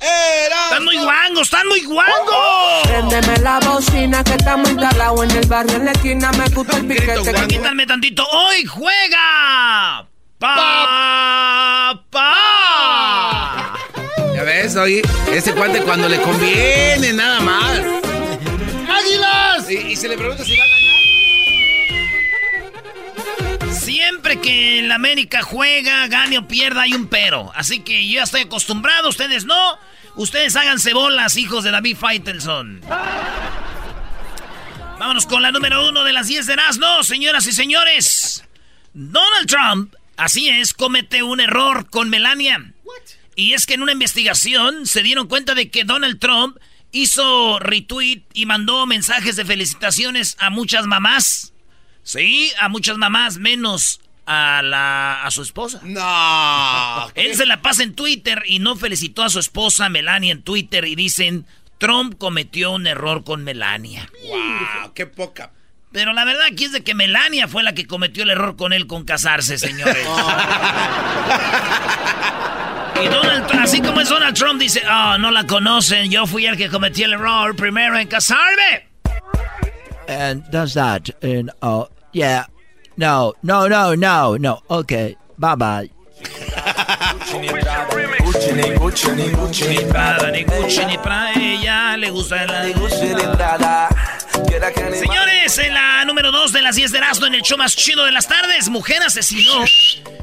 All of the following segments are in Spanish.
¡Están muy guangos! ¡Están muy guangos! Préndeme la bocina que estamos instalados en el barrio en la esquina. Me gusta el piquete. Quítame tantito. ¡Hoy juega! ¡Pa! ¡Pa! Ya ves, oye, ese cuate cuando le conviene, nada más. ¡Águilas! Y, y se le pregunta si va a ganar. Siempre que el América juega, gane o pierda, hay un pero. Así que yo ya estoy acostumbrado, ustedes no. Ustedes háganse bolas, hijos de David Faitelson. Vámonos con la número uno de las 10 de no, señoras y señores. Donald Trump, así es, comete un error con Melania. Y es que en una investigación se dieron cuenta de que Donald Trump hizo retweet y mandó mensajes de felicitaciones a muchas mamás. Sí, a muchas mamás, menos a la a su esposa. No. Él se la pasa en Twitter y no felicitó a su esposa Melania en Twitter y dicen Trump cometió un error con Melania. Wow, qué poca. Pero la verdad aquí es de que Melania fue la que cometió el error con él con casarse, señores. Y Donald Trump, así como es Donald Trump, dice, oh, no la conocen, yo fui el que cometió el error primero en casarme. and does that and uh yeah no no no no no okay bye bye Ni Prada, ni Gucci, ni para ella le gusta la... Señores, en la número 2 de las 10 de Erasmo en el show más chido de las tardes, mujer asesinó.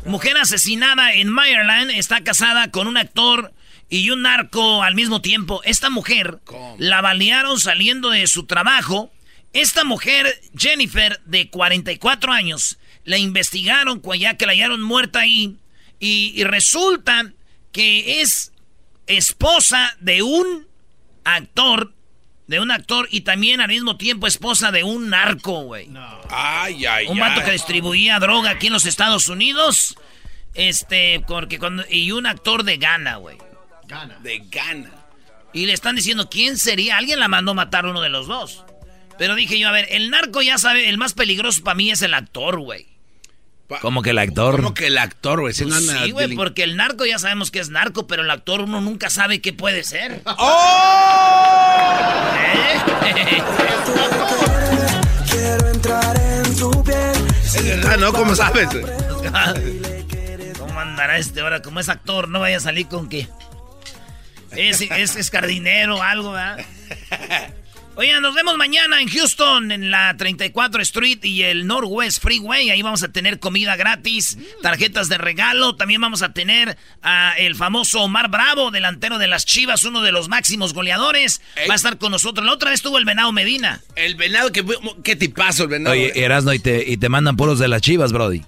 Mujer asesinada en Maryland está casada con un actor y un narco al mismo tiempo. Esta mujer la balearon saliendo de su trabajo. Esta mujer, Jennifer, de 44 años, la investigaron ya que la hallaron muerta ahí. Y, y resulta que es esposa de un actor, de un actor y también al mismo tiempo esposa de un narco, güey. Ay, ay, Un vato ay. que distribuía droga aquí en los Estados Unidos. Este, porque cuando. Y un actor de Ghana, güey. De gana. Y le están diciendo quién sería. Alguien la mandó matar uno de los dos. Pero dije yo, a ver, el narco ya sabe, el más peligroso para mí es el actor, güey. ¿Cómo que el actor? ¿Cómo que el actor, güey? Pues sí, güey, porque el narco ya sabemos que es narco, pero el actor uno nunca sabe qué puede ser. ¡Oh! ¿Eh? Es verdad, ¿no? ¿Cómo sabes? ¿Cómo andará este ahora? Como es actor, no vaya a salir con que es, es, es jardinero o algo, ¿verdad? Oigan, nos vemos mañana en Houston, en la 34 Street y el Northwest Freeway. Ahí vamos a tener comida gratis, tarjetas de regalo. También vamos a tener a el famoso Omar Bravo, delantero de las Chivas, uno de los máximos goleadores. Va a estar con nosotros. La otra vez tuvo el Venado Medina. El venado, que, qué tipazo el venado. Oye. Erasno, y te, y te mandan puros de las chivas, Brody.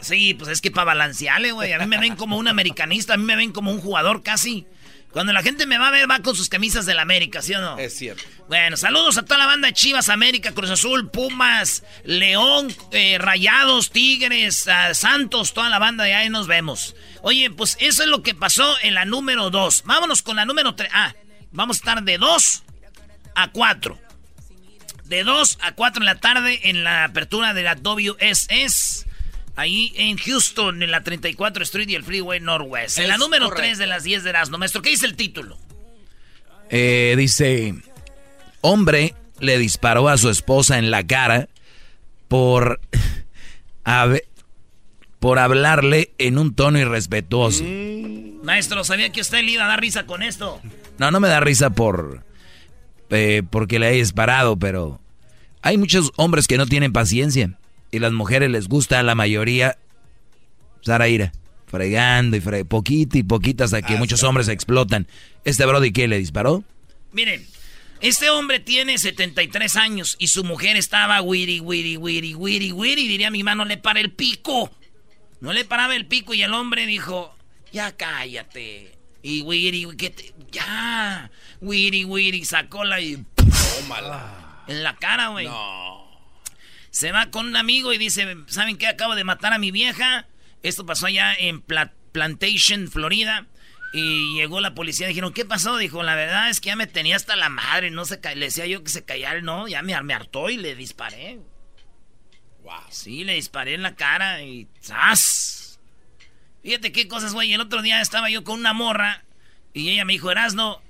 Sí, pues es que para balancearle, güey. A mí me ven como un americanista, a mí me ven como un jugador casi. Cuando la gente me va a ver, va con sus camisas del América, ¿sí o no? Es cierto. Bueno, saludos a toda la banda de Chivas, América, Cruz Azul, Pumas, León, eh, Rayados, Tigres, ah, Santos, toda la banda de ahí nos vemos. Oye, pues eso es lo que pasó en la número 2. Vámonos con la número 3. Ah, vamos a estar de 2 a 4. De 2 a 4 en la tarde en la apertura de la WSS. Ahí en Houston, en la 34 Street y el Freeway Northwest. En la número correcto. 3 de las 10 de Erasmo. Maestro, ¿qué dice el título? Eh, dice, hombre le disparó a su esposa en la cara por, por hablarle en un tono irrespetuoso. Mm. Maestro, sabía que usted le iba a dar risa con esto. No, no me da risa por eh, porque le he disparado, pero hay muchos hombres que no tienen paciencia y las mujeres les gusta a la mayoría Sara ira, fregando y fregando, poquito y poquito hasta que muchos hombres explotan. ¿Este Brody qué le disparó? Miren, este hombre tiene 73 años y su mujer estaba wiri, wiri, wiri, wiri, wiri. Diría mi mano, le para el pico. No le paraba el pico y el hombre dijo, ya cállate. Y wiri, que ya. Wiri, wiri, sacó la y... Tómala. En la cara, güey. No. Se va con un amigo y dice, ¿saben qué? Acabo de matar a mi vieja. Esto pasó allá en Plantation, Florida. Y llegó la policía, dijeron, ¿qué pasó? Dijo, la verdad es que ya me tenía hasta la madre, no se le decía yo que se callara, no, ya me, me hartó y le disparé. Wow. Sí, le disparé en la cara y ¡zas! Fíjate qué cosas, güey. El otro día estaba yo con una morra y ella me dijo, Erasno,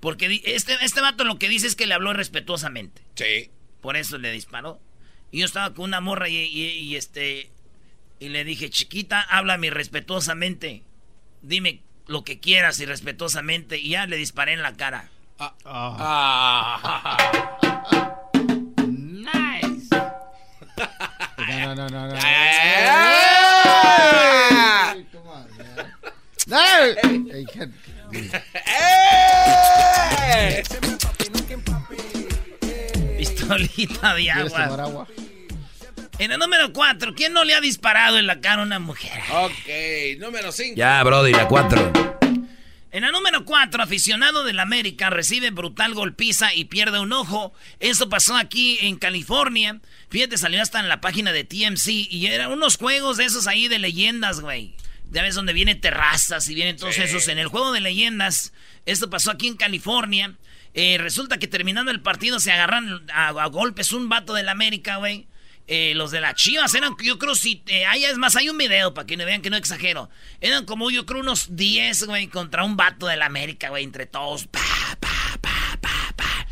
porque este, este vato lo que dice es que le habló respetuosamente. Sí. Por eso le disparó. Y yo estaba con una morra y, y este... Y le dije, chiquita, háblame respetuosamente. Dime lo que quieras y respetuosamente. Y ya le disparé en la cara. Ah. Ah. nice. No, no, no, no. Pistolita de agua. En el número 4, ¿quién no le ha disparado en la cara a una mujer? Ok, número 5. Ya, Brody, la 4. En el número 4, aficionado del América recibe brutal golpiza y pierde un ojo. Eso pasó aquí en California. Fíjate, salió hasta en la página de TMC y eran unos juegos de esos ahí de leyendas, güey. Ya ves donde vienen terrazas y vienen todos esos. En el juego de leyendas, esto pasó aquí en California. Eh, resulta que terminando el partido se agarran a, a golpes un vato del América, güey eh, los de las chivas eran, yo creo, si eh, hay, es más, hay un video para que no vean que no exagero. Eran como, yo creo, unos 10, güey, contra un vato de la América, güey, entre todos. Pa, pa, pa, pa, pa.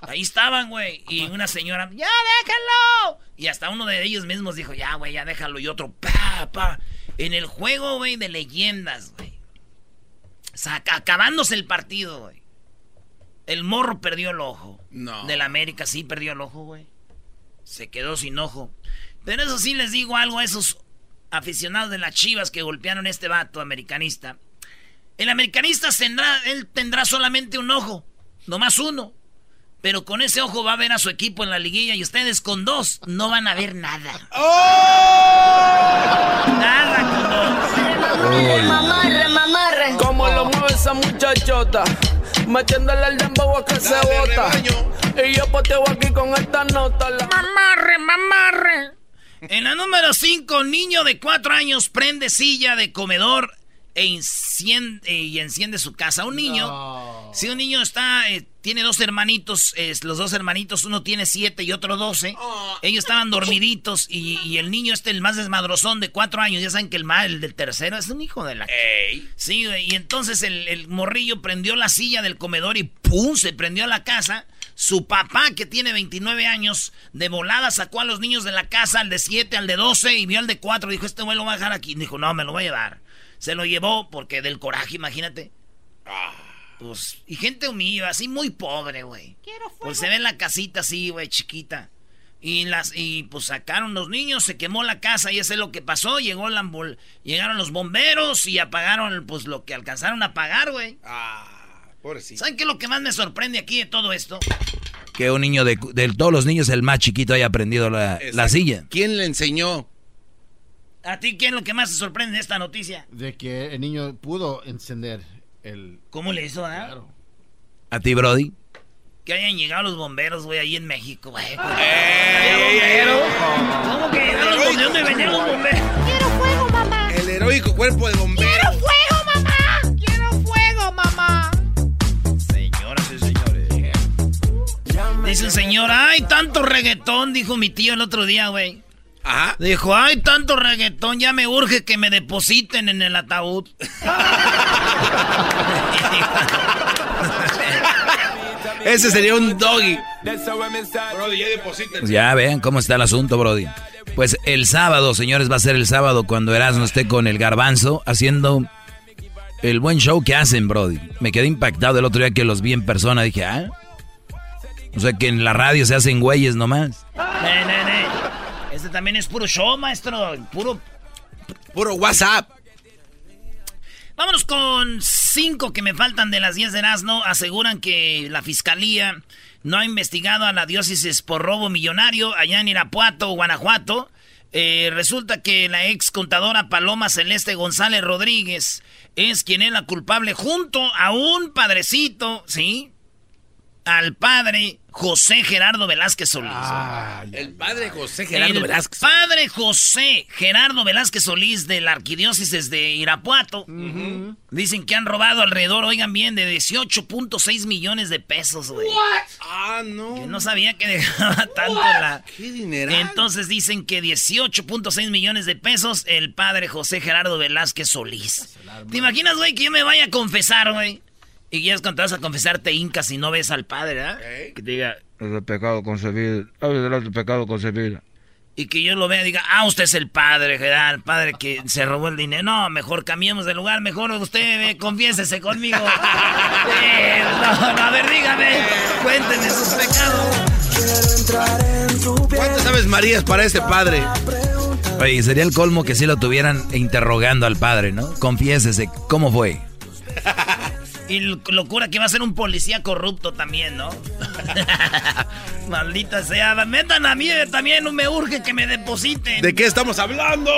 Ahí estaban, güey. Y una señora, ¡ya déjalo! Y hasta uno de ellos mismos dijo, ya, güey, ya déjalo. Y otro, pa, pa. En el juego, güey, de leyendas, güey. acabándose el partido, güey. El morro perdió el ojo. No. Del América sí perdió el ojo, güey. Se quedó sin ojo. Pero eso sí les digo algo a esos aficionados de las chivas que golpearon a este vato americanista. El americanista tendrá, él tendrá solamente un ojo. Nomás uno. Pero con ese ojo va a ver a su equipo en la liguilla y ustedes con dos no van a ver nada. ¡Oh! Nada con dos. Mamarre, mamarre. ¿Cómo lo mueve esa muchachota? Metiéndole el dembow a que se bota. Y yo poteo aquí con esta nota. Mamarre, mamarre. En la número 5, niño de 4 años prende silla de comedor e enciende, y enciende su casa. Un niño, si un niño está, eh, tiene dos hermanitos, los dos hermanitos, uno tiene siete y otro doce. Oh. Ellos estaban dormiditos y, el niño este, el más desmadrozón de cuatro años, ya saben que el mal, el del tercero, es un hijo de la... Sí, y entonces el, el, morrillo prendió la silla del comedor y ¡pum! se prendió a la casa. Su papá, que tiene 29 años, de volada sacó a los niños de la casa, al de 7, al de 12, y vio al de 4. Dijo, este güey lo va a dejar aquí. Dijo, no, me lo voy a llevar. Se lo llevó porque del coraje, imagínate. Ah. Pues, y gente humilde, así muy pobre, güey. Pues se ve en la casita así, güey, chiquita. Y las y pues sacaron los niños, se quemó la casa y eso es lo que pasó. Llegó la llegaron los bomberos y apagaron pues lo que alcanzaron a apagar, güey. Ah, pobrecito. ¿Saben qué es lo que más me sorprende aquí de todo esto? Que un niño de, de todos los niños, el más chiquito, haya aprendido la, la silla. ¿Quién le enseñó? ¿A ti qué es lo que más te sorprende de esta noticia? De que el niño pudo encender el... ¿Cómo le hizo, ah? Claro. ¿A ti, Brody? Que hayan llegado los bomberos, güey, ahí en México, güey. ¡Eh! ¿Cómo que llegaron los bomberos? ¿Dónde venían los bomberos? ¡Quiero fuego, mamá! El heroico cuerpo de bomberos. ¡Quiero fuego, mamá! ¡Quiero fuego, mamá! Señoras y señores. Dice un señor, ¡ay, tanto reggaetón! Dijo mi tío el otro día, güey. Ajá. Dijo, hay tanto reggaetón, ya me urge que me depositen en el ataúd. Ese sería un doggy. Brody, ya depositen. Ya vean cómo está el asunto, Brody. Pues el sábado, señores, va a ser el sábado cuando Erasmo esté con el garbanzo haciendo el buen show que hacen, Brody. Me quedé impactado el otro día que los vi en persona. Dije, ah. O sea que en la radio se hacen güeyes nomás. Este también es puro show, maestro. Puro. Puro WhatsApp. Vámonos con cinco que me faltan de las 10 de Erasmo. Aseguran que la fiscalía no ha investigado a la diócesis por robo millonario allá en Irapuato, Guanajuato. Eh, resulta que la ex contadora Paloma Celeste González Rodríguez es quien es la culpable junto a un padrecito, ¿sí? Al padre José Gerardo Velázquez Solís. el padre José Gerardo el Velázquez. Padre José Gerardo Velázquez Solís de la arquidiócesis de Irapuato. Dicen que han robado alrededor, oigan bien, de 18.6 millones de pesos, güey. Ah, no. Que no sabía que dejaba tanto la. Qué dinero. Entonces dicen que 18.6 millones de pesos el padre José Gerardo Velázquez Solís. ¿Te imaginas, güey, que yo me vaya a confesar, güey? Y ya es cuando te vas a confesar te hincas y no ves al padre, ¿verdad? Que te diga, Es el pecado concebido. Es el pecado concebido. y que yo lo vea y diga, ah, usted es el padre, Gerard, el padre que se robó el dinero. No, mejor cambiemos de lugar, mejor usted eh, confiésese conmigo. Eh, no, no, a ver, dígame, cuénteme sus pecados. ¿Cuántas aves marías para ese padre? Oye, sería el colmo que si lo tuvieran interrogando al padre, ¿no? Confiésese, ¿cómo fue? Y locura que va a ser un policía corrupto también, ¿no? Maldita sea, metan a mí eh, también, no me urge que me depositen. ¿De qué estamos hablando?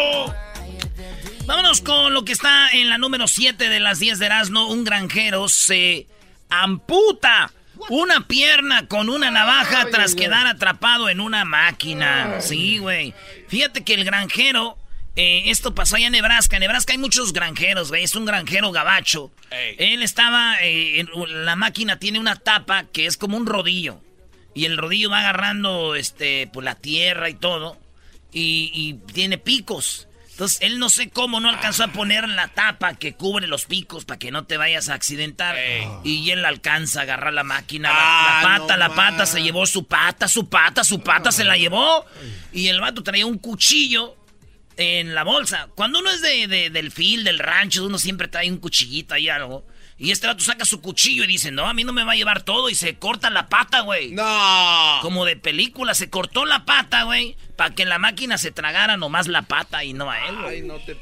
Vámonos con lo que está en la número 7 de las 10 de Erasmo. Un granjero se amputa una pierna con una navaja tras quedar atrapado en una máquina. Sí, güey. Fíjate que el granjero, eh, esto pasó allá en Nebraska. En Nebraska hay muchos granjeros, güey. Es un granjero gabacho. Él estaba, eh, en, la máquina tiene una tapa que es como un rodillo. Y el rodillo va agarrando, este, pues la tierra y todo. Y, y tiene picos. Entonces, él no sé cómo no alcanzó a poner la tapa que cubre los picos para que no te vayas a accidentar. Y él alcanza a agarrar la máquina. la- Ah, la, pata, no la pata, se llevó su pata, su pata, su pata, se la llevó. Y el vato traía un cuchillo en la bolsa. Cuando uno es de, de- del fil, del rancho, uno siempre trae un cuchillito ahí algo. Y este vato saca su cuchillo y dice, no, a mí no me va a llevar todo. Y se corta la pata, güey. No. Como de película, se cortó la pata, güey, para que la máquina se tragara nomás la pata y no a él, güey. Ay, no te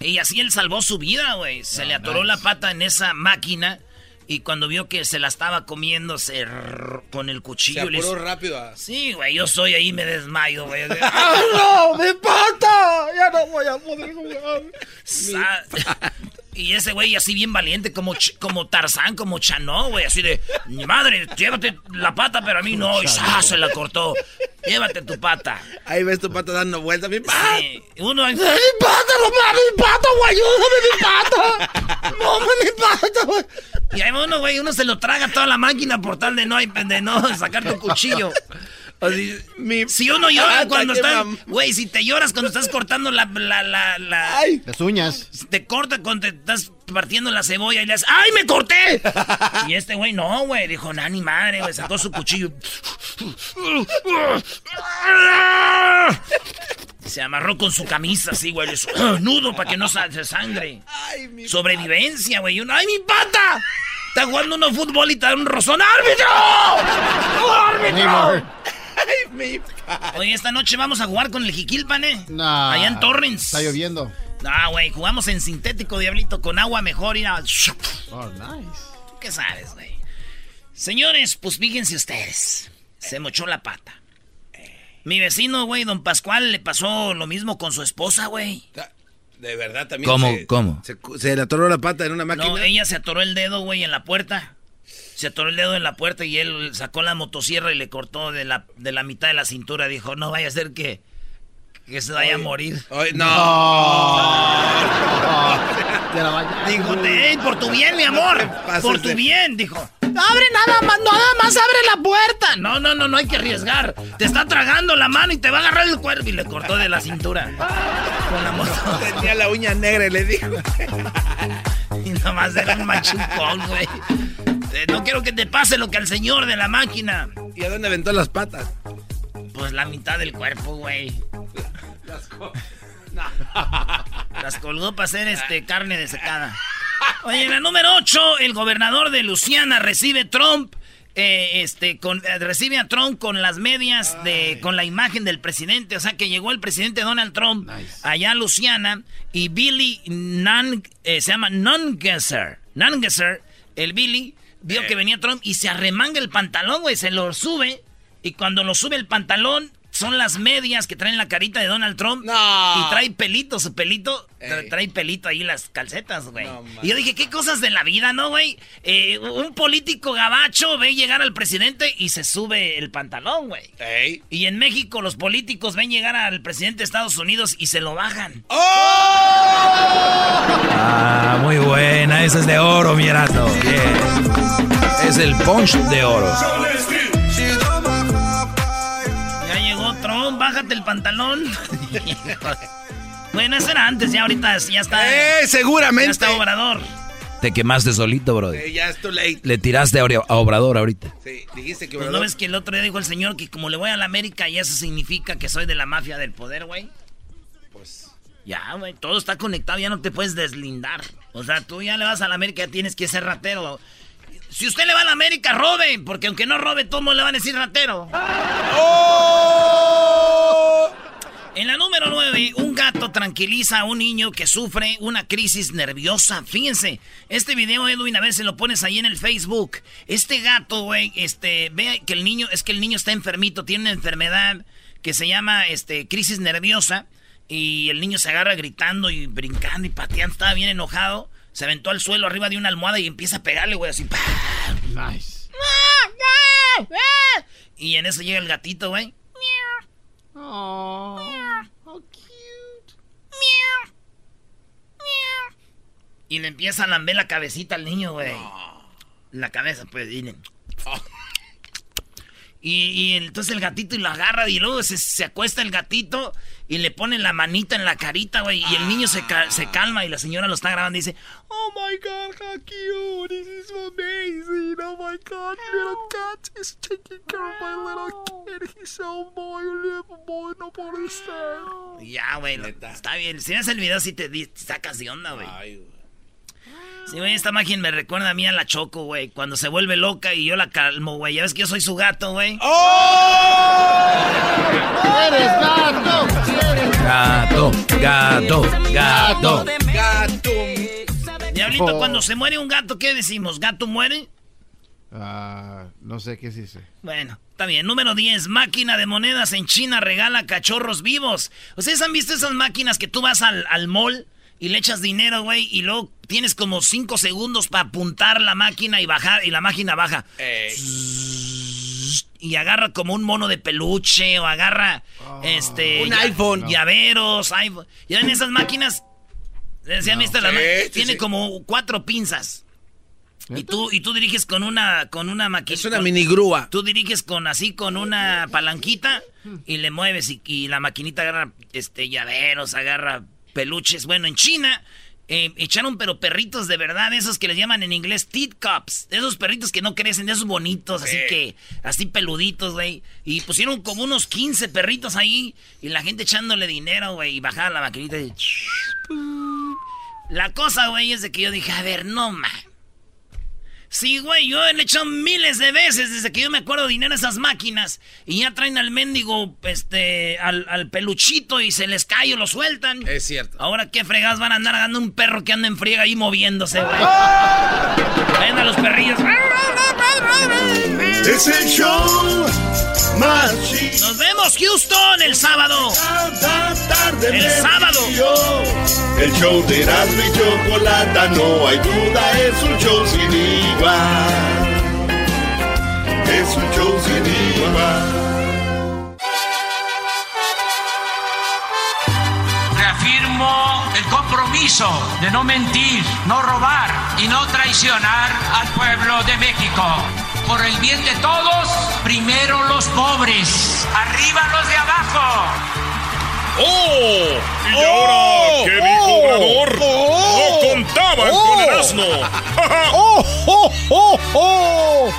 Y así él salvó su vida, güey. Se le atoró la pata en esa máquina y cuando vio que se la estaba comiendo, se rrr, con el Se cuchillo le apuró hizo- rápido. a- Sí, güey, yo soy ahí me desmayo, güey. ¡Ah, no! ¡Mi pata! Ya no voy a poder jugar. Sa- Y ese güey así bien valiente, como, como Tarzán, como Chanó, güey, así de, mi madre, llévate la pata, pero a mí no, y ¡sa! se la cortó. Llévate tu pata. Ahí ves tu pata dando vueltas. ¡Mi pata! Sí, Uno ¡Mi pata, no mi pata, güey! ¡Ayúdame, mi pata! ¡No, mi pata, güey! Y ahí uno, güey, uno se lo traga toda la máquina por tal de no, de no sacar tu cuchillo. Así, mi Si uno llora cuando mam- güey, si te lloras cuando estás cortando la, la, la, la- ¡Ay! Las uñas. te corta cuando te estás partiendo la cebolla y le haces, ¡ay, me corté! Y este güey, no, güey, dijo, no, ni madre, güey, sacó su cuchillo. Se amarró con su camisa así, güey, nudo para que no sa- se sangre. ¡Ay, mi Sobrevivencia, güey. ¡Ay, mi pata! Está jugando uno fútbol y te da un rozón. ¡Árbitro! ¡Árbitro! Neymar. ¡Ay, mi pata! Oye, esta noche vamos a jugar con el Jiquilpan, ¿eh? Nah. Allá en Torrens. Está lloviendo. Ah, güey, jugamos en sintético, diablito, con agua mejor. Y a... Oh, nice. ¿Tú qué sabes, güey? Señores, pues fíjense ustedes. Se mochó la pata. Mi vecino, güey, don Pascual, le pasó lo mismo con su esposa, güey. De verdad también. ¿Cómo? se- ¿Cómo? Se, se le atoró la pata en una máquina. No, ella se atoró el dedo, güey, en la puerta. Se atoró el dedo en la puerta y él sacó la motosierra y le cortó de la, de la mitad de la cintura. Dijo, no vaya a ser que, que se vaya a morir. Ay, no. La bañas. Dijo, "Ey, por tu bien, mi amor. Por tu bien, dijo. Abre nada más, nada más abre la puerta. No, no, no, no hay que arriesgar. Te está tragando la mano y te va a agarrar el cuerpo. Y le cortó de la cintura. Con la moto. Tenía la uña negra y le dijo. Y nomás era un machucón, güey. Eh, no quiero que te pase lo que al señor de la máquina. ¿Y a dónde aventó las patas? Pues la mitad del cuerpo, güey. Las colgó para hacer este carne desecada. Oye, en la número 8, el gobernador de Luciana recibe Trump. Eh, este, con, eh, recibe a Trump con las medias de, con la imagen del presidente, o sea que llegó el presidente Donald Trump allá a Luciana y Billy Nan, eh, se llama Nungesser, Nungesser, el Billy vio que venía Trump y se arremanga el pantalón, güey, se lo sube y cuando lo sube el pantalón son las medias que traen la carita de Donald Trump. Y trae pelito, su pelito. Trae pelito ahí las calcetas, güey. y yo dije, ¿qué cosas de la vida, no, güey? Eh, un político gabacho ve llegar al presidente y se sube el pantalón, güey. Y en México los políticos ven llegar al presidente de Estados Unidos y se lo bajan. ¡Oh! Ah, muy buena. Esa es de oro, mi Bien. Es el punch de oro. Bájate el pantalón. bueno, eso era antes, ya ahorita ya está. ¡Eh, seguramente! Ya está Obrador. Te quemaste solito, bro. ya es too late. Le tiraste a Obrador ahorita. Sí, dijiste que Obrador... Pues no ves que el otro día dijo el señor que como le voy a la América y eso significa que soy de la mafia del poder, güey. Pues... Ya, güey, todo está conectado, ya no te puedes deslindar. O sea, tú ya le vas a la América, ya tienes que ser ratero. Si usted le va a la América, robe, porque aunque no robe, todos le van a decir ratero. ¡Oh! En la número 9, un gato tranquiliza a un niño que sufre una crisis nerviosa. Fíjense, este video, Edwin, a ver si lo pones ahí en el Facebook. Este gato, güey, este, ve que el niño, es que el niño está enfermito, tiene una enfermedad que se llama, este, crisis nerviosa. Y el niño se agarra gritando y brincando y pateando, estaba bien enojado se aventó al suelo arriba de una almohada y empieza a pegarle, güey, así. Nice. Y en eso llega el gatito, güey. Oh, how cute. Y le empieza a lamber la cabecita al niño, güey. La cabeza, pues, miren. Y, entonces el gatito y lo agarra y luego se, acuesta el gatito y le pone la manita en la carita, güey. Y el niño se, se, calma y la señora lo está grabando y dice, Oh my God, how cute, this is amazing. Oh my God, little cat is taking care of my little kid. He's so boy, no puede ser. Ya, güey, está bien. Si ves el video, sí te, te sacas de onda, güey. Ay, güey. Sí, güey, esta máquina me recuerda a mí a la Choco, güey. Cuando se vuelve loca y yo la calmo, güey. Ya ves que yo soy su gato, güey. ¡Oh! ¡Eres gato! Gato, gato, gato. Gato. Diablito, cuando se muere un gato, ¿qué decimos? ¿Gato muere? Ah, no sé qué dice. Bueno, está bien. Número 10. Máquina de monedas en China regala cachorros vivos. ¿Ustedes han visto esas máquinas que tú vas al, al mall y le echas dinero, güey, y luego tienes como cinco segundos para apuntar la máquina y bajar, y la máquina baja. Y agarra como un mono de peluche, o agarra Oh. este. Un iPhone. Llaveros, iPhone. Ya en esas máquinas. Decían, esta la Sí, ma- sí, tiene sí. como cuatro pinzas. Y tú, y tú diriges con una, con una máquina. Es una mini grúa. Tú diriges con así con una palanquita y le mueves y, y la maquinita agarra este llaveros, agarra peluches. Bueno, en China eh, echaron pero perritos de verdad, esos que les llaman en inglés tit cups, esos perritos que no crecen, esos bonitos, así que así peluditos, güey. Y pusieron como unos 15 perritos ahí y la gente echándole dinero, güey, y bajaba la maquinita y la cosa, güey, es de que yo dije, a ver, no, man. Sí, güey, yo le he hecho miles de veces desde que yo me acuerdo dinero a esas máquinas. Y ya traen al mendigo, este, al, al peluchito y se les cae o lo sueltan. Es cierto. Ahora qué fregadas van a andar dando un perro que anda en friega ahí moviéndose, güey. Ven a los perrillos. Es el show más chido. Nos vemos, Houston, el sábado. Tarde El sábado. río. El show de Erasmo y Chocolata, no hay duda, es un show sin igual. Es un show sin igual. Reafirmo el compromiso de no mentir, no robar y no traicionar al pueblo de México. Por el bien de todos, primero los pobres, arriba los de abajo. ¡Oh! ¿Y ahora qué dijo Obrador? ¡No contaban con Erasmo! ¡Oh, oh, oh, oh!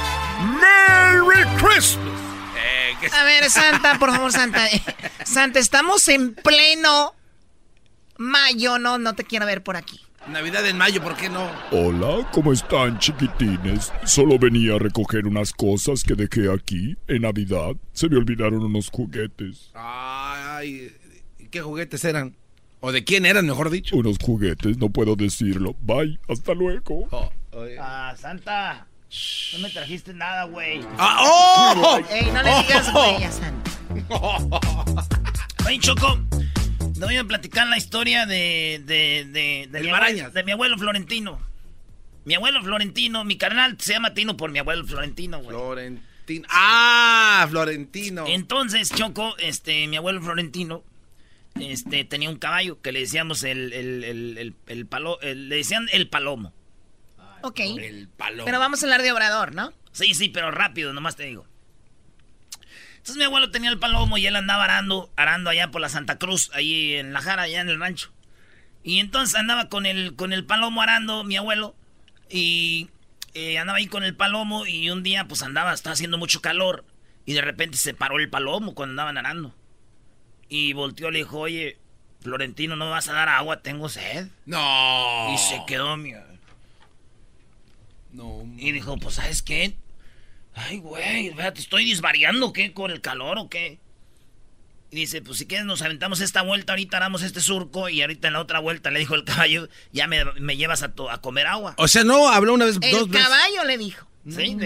¡Merry Christmas! Eh, A ver, Santa, por favor, Santa. Santa, estamos en pleno mayo. No, no te quiero ver por aquí. Navidad en mayo, ¿por qué no? Hola, ¿cómo están, chiquitines? Solo venía a recoger unas cosas que dejé aquí en Navidad. Se me olvidaron unos juguetes. Ay, ¿qué juguetes eran? ¿O de quién eran, mejor dicho? Unos juguetes, no puedo decirlo. Bye, hasta luego. Oh, ah, Santa. No me trajiste nada, güey. ¡Ah, oh! Ey, no le digas güey a Santa. Oye, Choco, te voy a platicar la historia de, de, de, de, mi abuelo, de mi abuelo Florentino. Mi abuelo Florentino, mi carnal se llama Tino por mi abuelo Florentino, güey. Florentino. ¡Ah! Florentino. Entonces, Choco, este, mi abuelo Florentino, este, tenía un caballo que le decíamos el, el, el, el, palo, le decían el palomo. Ok. El palomo. Pero vamos a hablar de Obrador, ¿no? Sí, sí, pero rápido, nomás te digo. Entonces mi abuelo tenía el palomo y él andaba arando, arando allá por la Santa Cruz, ahí en la jara, allá en el rancho. Y entonces andaba con el, con el palomo arando, mi abuelo, y eh, andaba ahí con el palomo y un día pues andaba, estaba haciendo mucho calor y de repente se paró el palomo cuando andaban arando. Y volteó y le dijo, oye, Florentino, ¿no vas a dar agua? Tengo sed. No. Y se quedó, mi... No. Y dijo, pues, ¿sabes qué? Ay, güey, ¿te estoy disvariando qué? ¿Con el calor o qué? Y dice, pues si quieres nos aventamos esta vuelta, ahorita damos este surco y ahorita en la otra vuelta le dijo el caballo, ya me, llevas a, a, comer agua. O sea, no, habló una vez, el dos veces. El caballo le dijo. Sí,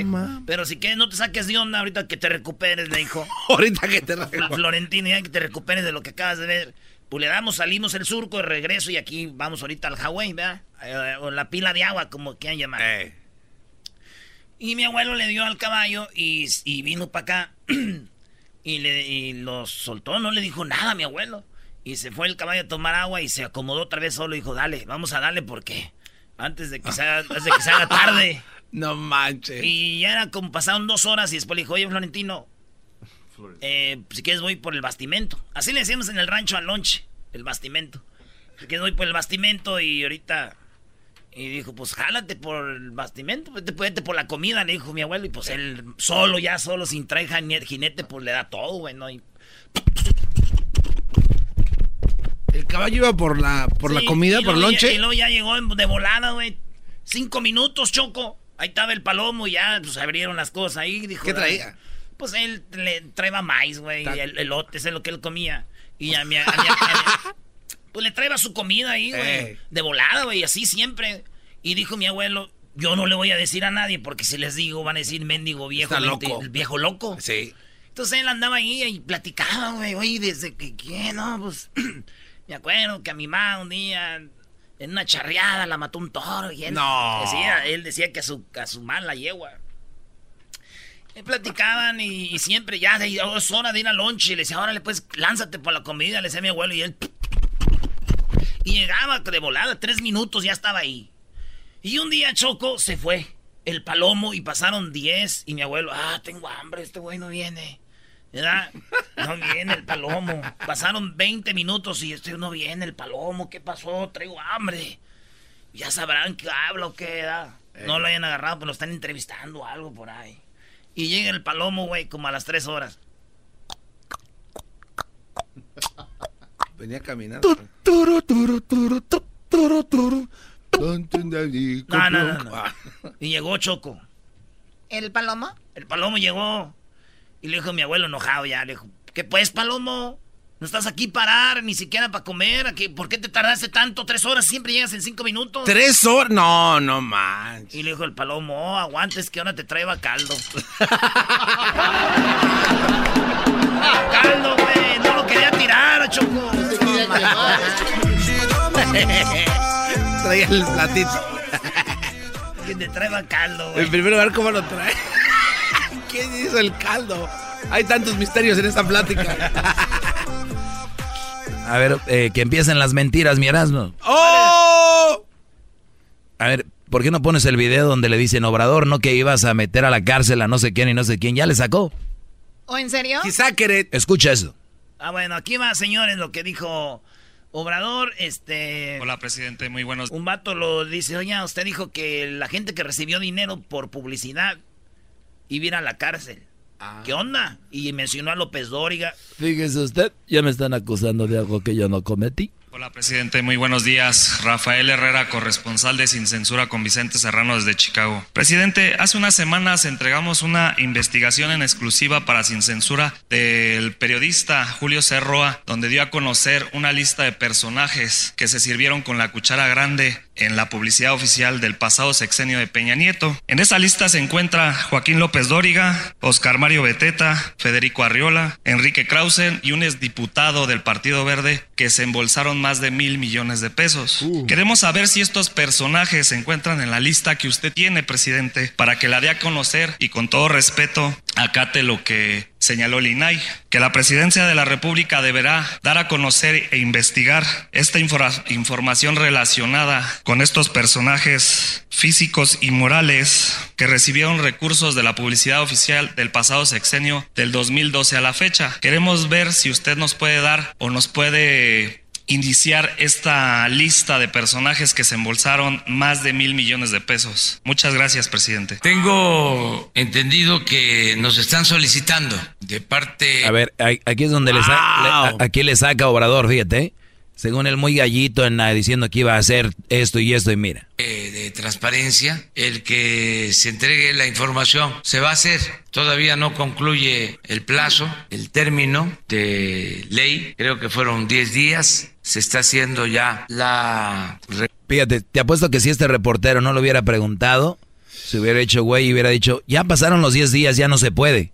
pero si quieres no te saques de onda ahorita que te recuperes, le dijo. ahorita que te recuperes. Florentino, ya que te recuperes de lo que acabas de ver. Pues le damos, salimos el surco de regreso y aquí vamos ahorita al Hawái, ¿verdad? Eh, o la pila de agua, como quieran llamar. Eh. Y mi abuelo le dio al caballo y, vino para acá y, le, y lo soltó, no le dijo nada a mi abuelo. Y se fue el caballo a tomar agua y se acomodó otra vez solo y dijo, dale, vamos a darle porque antes de que se haga, antes de que se haga tarde. No manches. Y ya era como pasaron dos horas y después le dijo, oye Florentino, eh, si quieres voy por el bastimento. Así le decíamos en el rancho al lonche, el bastimento. Si quieres voy por el bastimento y ahorita y dijo, pues jálate por el bastimento, vete, vete, por la comida, le dijo mi abuelo. Y pues él solo, ya solo, sin traer jinete, pues le da todo, güey, ¿no? Y... El caballo iba por la, por la comida, por el lonche. y luego ya llegó de volada, güey. Cinco minutos, Choco. Ahí estaba el palomo y ya, pues abrieron las cosas ahí. Dijo, ¿Qué traía? Pues él le traía maíz, güey, el elote, ese es lo que él comía. Y a mi, a pues le traía su comida ahí, güey. De volada, güey, así siempre. Y dijo mi abuelo, yo no le voy a decir a nadie porque si les digo van a decir mendigo viejo, loco. el viejo loco. Sí. Entonces él andaba ahí y platicaba, güey, oye, desde que, ¿qué? No, pues, me acuerdo que a mi mamá un día en una charreada la mató un toro y él no. decía, él decía que a su, a su la yegua. Y platicaban y, siempre ya de, es hora de ir al lonche y le decía, órale pues lánzate por la comida, le decía a mi abuelo y él... Y llegaba de volada, tres minutos ya estaba ahí. Y un día Choco se fue, el palomo, y pasaron 10. Y mi abuelo, ah, tengo hambre, este güey no viene. ¿Verdad? No viene el palomo. Pasaron 20 minutos y este no viene el palomo. ¿Qué pasó? Traigo hambre. Ya sabrán qué habla o qué da. No lo hayan agarrado, pero lo están entrevistando o algo por ahí. Y llega el palomo, güey, como a las 3 horas. Venía caminando. No, no, no, Y llegó Choco. ¿El palomo? El palomo llegó. Y le dijo a mi abuelo enojado ya. Le dijo, ¿qué pues, palomo? No estás aquí parar, ni siquiera para comer. ¿Por qué te tardaste tanto? ¿Tres horas? Siempre llegas en cinco minutos. ¿Tres horas? No, no manches. Y le dijo el palomo, oh, aguantes que ahora te traiga caldo. caldo, güey. No lo quería tirar, Choco. Traía el platito. Que te traiga caldo, güey. Primero a ver cómo lo trae. ¿Quién hizo el caldo? Hay tantos misterios en esta plática. A ver, eh, que empiecen las mentiras, mi Erasmo. ¡Oh! A ver, ¿por qué no pones el video donde le dicen Obrador, no que ibas a meter a la cárcel a no sé quién y no sé quién? ¿Ya le sacó? ¿O en serio? Quizá querer. Escucha eso. Ah, bueno, aquí va, señores, lo que dijo Obrador, este... Hola, presidente, muy buenos... Un vato lo dice, oye, usted dijo que la gente que recibió dinero por publicidad iba a ir a la cárcel. ¿Qué onda? Y mencionó a López Dóriga. Fíjese usted, ya me están acusando de algo que yo no cometí. Hola, presidente. Muy buenos días. Rafael Herrera, corresponsal de Sin Censura con Vicente Serrano desde Chicago. Presidente, hace unas semanas entregamos una investigación en exclusiva para Sin Censura del periodista Julio Cerroa, donde dio a conocer una lista de personajes que se sirvieron con la cuchara grande en la publicidad oficial del pasado sexenio de Peña Nieto. En esa lista se encuentra Joaquín López Dóriga, Oscar Mario Beteta, Federico Arriola, Enrique Krausen y un exdiputado del Partido Verde que se embolsaron más de mil millones de pesos. Queremos saber si estos personajes se encuentran en la lista que usted tiene, presidente, para que la dé a conocer y con todo respeto acate lo que señaló Linay, que la presidencia de la República deberá dar a conocer e investigar esta información relacionada con estos personajes físicos y morales que recibieron recursos de la publicidad oficial del pasado sexenio del 2012 a la fecha. Queremos ver si usted nos puede dar o nos puede iniciar esta lista de personajes que se embolsaron más de mil millones de pesos. Muchas gracias, presidente. Tengo entendido que nos están solicitando de parte... A ver, aquí es donde le, aquí le saca Obrador, fíjate. Según él, muy gallito en diciendo que iba a hacer esto y esto, y mira. Eh, de transparencia, el que se entregue la información se va a hacer. Todavía no concluye el plazo, el término de ley. Creo que fueron 10 días. Se está haciendo ya la. Fíjate, te apuesto que si este reportero no lo hubiera preguntado, se hubiera hecho güey y hubiera dicho: Ya pasaron los 10 días, ya no se puede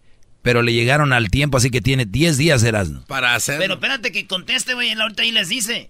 pero le llegaron al tiempo, así que tiene 10 días Erasmo. Para hacer. Pero espérate que conteste, güey, ahorita ahí les dice.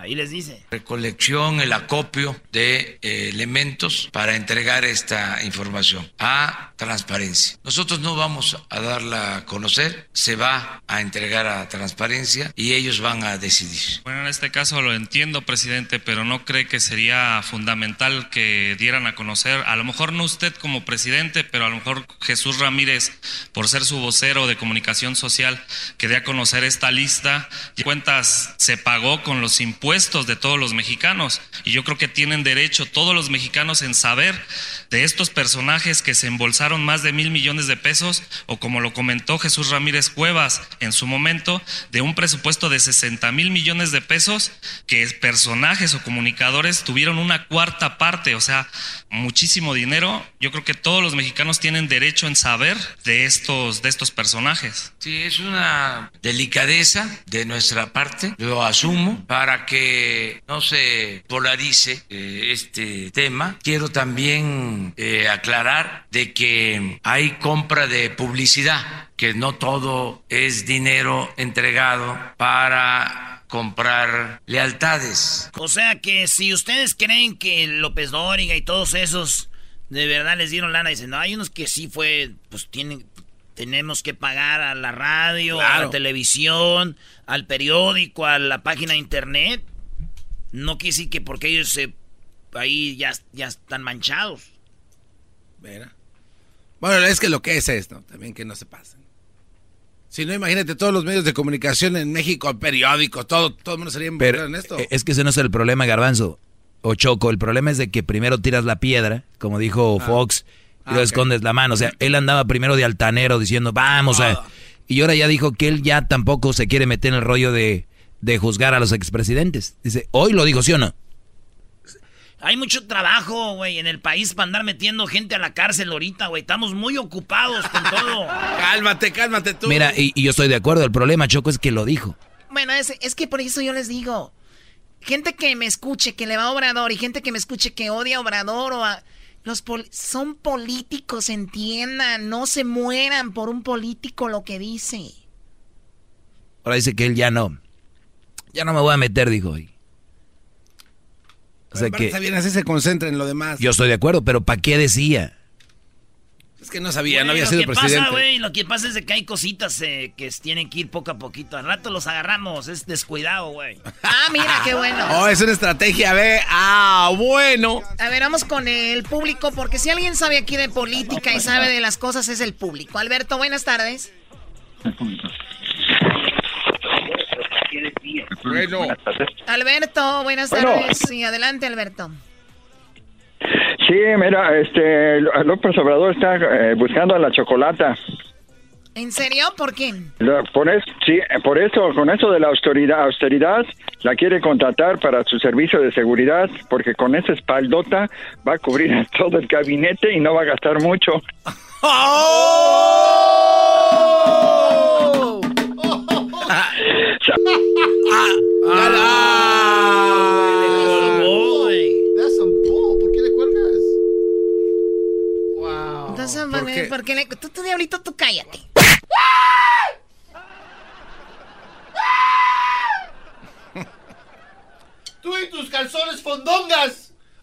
Ahí les dice. Recolección, el acopio de eh, elementos para entregar esta información a transparencia. Nosotros no vamos a darla a conocer, se va a entregar a transparencia y ellos van a decidir. Bueno, en este caso lo entiendo, presidente, pero no cree que sería fundamental que dieran a conocer, a lo mejor no usted como presidente, pero a lo mejor Jesús Ramírez, por ser su vocero de comunicación social, que dé a conocer esta lista. Y cuentas se pagó con los impuestos de todos los mexicanos. Y yo creo que tienen derecho todos los mexicanos en saber de estos personajes que se embolsaron más de mil millones de pesos, o como lo comentó Jesús Ramírez Cuevas en su momento, de un presupuesto de 60 mil millones de pesos, que personajes o comunicadores tuvieron una cuarta parte, o sea, muchísimo dinero. Yo creo que todos los mexicanos tienen derecho en saber de estos, de estos personajes. Sí, es una delicadeza de nuestra parte, lo asumo, para que no se polarice eh, este tema, quiero también eh, aclarar de que hay compra de publicidad, que no todo es dinero entregado para comprar lealtades. O sea que si ustedes creen que López Dóriga y todos esos de verdad les dieron lana, dicen, no, hay unos que sí fue, pues tienen, tenemos que pagar a la radio, a la televisión, al periódico, a la página de internet. No quiere decir que porque ellos se ahí ya, ya están manchados. Bueno, es que lo que es esto, también que no se pasen. Si no, imagínate todos los medios de comunicación en México, periódicos, todo, todo el mundo sería Pero en esto. Es que ese no es el problema, Garbanzo. O Choco, el problema es de que primero tiras la piedra, como dijo ah. Fox, y lo ah, escondes la mano. O sea, él andaba primero de altanero diciendo, vamos a... Ah. Y ahora ya dijo que él ya tampoco se quiere meter en el rollo de de juzgar a los expresidentes. Dice, hoy lo digo, ¿sí o no? Hay mucho trabajo, güey, en el país para andar metiendo gente a la cárcel ahorita, güey. Estamos muy ocupados con todo. cálmate, cálmate tú. Mira, y, yo estoy de acuerdo. El problema, Choco, es que lo dijo. Bueno, es, es que por eso yo les digo. Gente que me escuche, que le va a Obrador, y gente que me escuche que odia a Obrador o a... Los son políticos, entiendan. No se mueran por un político lo que dice. Ahora dice que él ya no. Ya no me voy a meter, dijo hoy. O sea que, está bien, así se concentra en lo demás. Yo estoy de acuerdo, pero ¿para qué decía? Es que no sabía, no había sido presidente. Pasa, lo que pasa es de que hay cositas eh, que tienen que ir poco a poquito. Al rato los agarramos, es descuidado, güey. Ah, mira, qué bueno. Oh, es una estrategia, ve. Ah, bueno. A ver, vamos con el público, porque si alguien sabe aquí de política y sabe de las cosas es el público. Alberto, buenas tardes. Bueno. Alberto, buenas tardes. Sí, adelante, Alberto. Sí, mira, este, López Obrador está eh, buscando a la chocolata. ¿En serio? ¿Por qué? Por eso, sí, por eso, con eso de la austeridad, austeridad, la quiere contratar para su servicio de seguridad, porque con esa espaldota va a cubrir todo el gabinete y no va a gastar mucho. ¡Oh! ¿Por qué le cuelgas? Wow. Entonces, ¿Por, qué? le, tú, tú, diablito, tú cállate. Tú y tus calzones fondongas.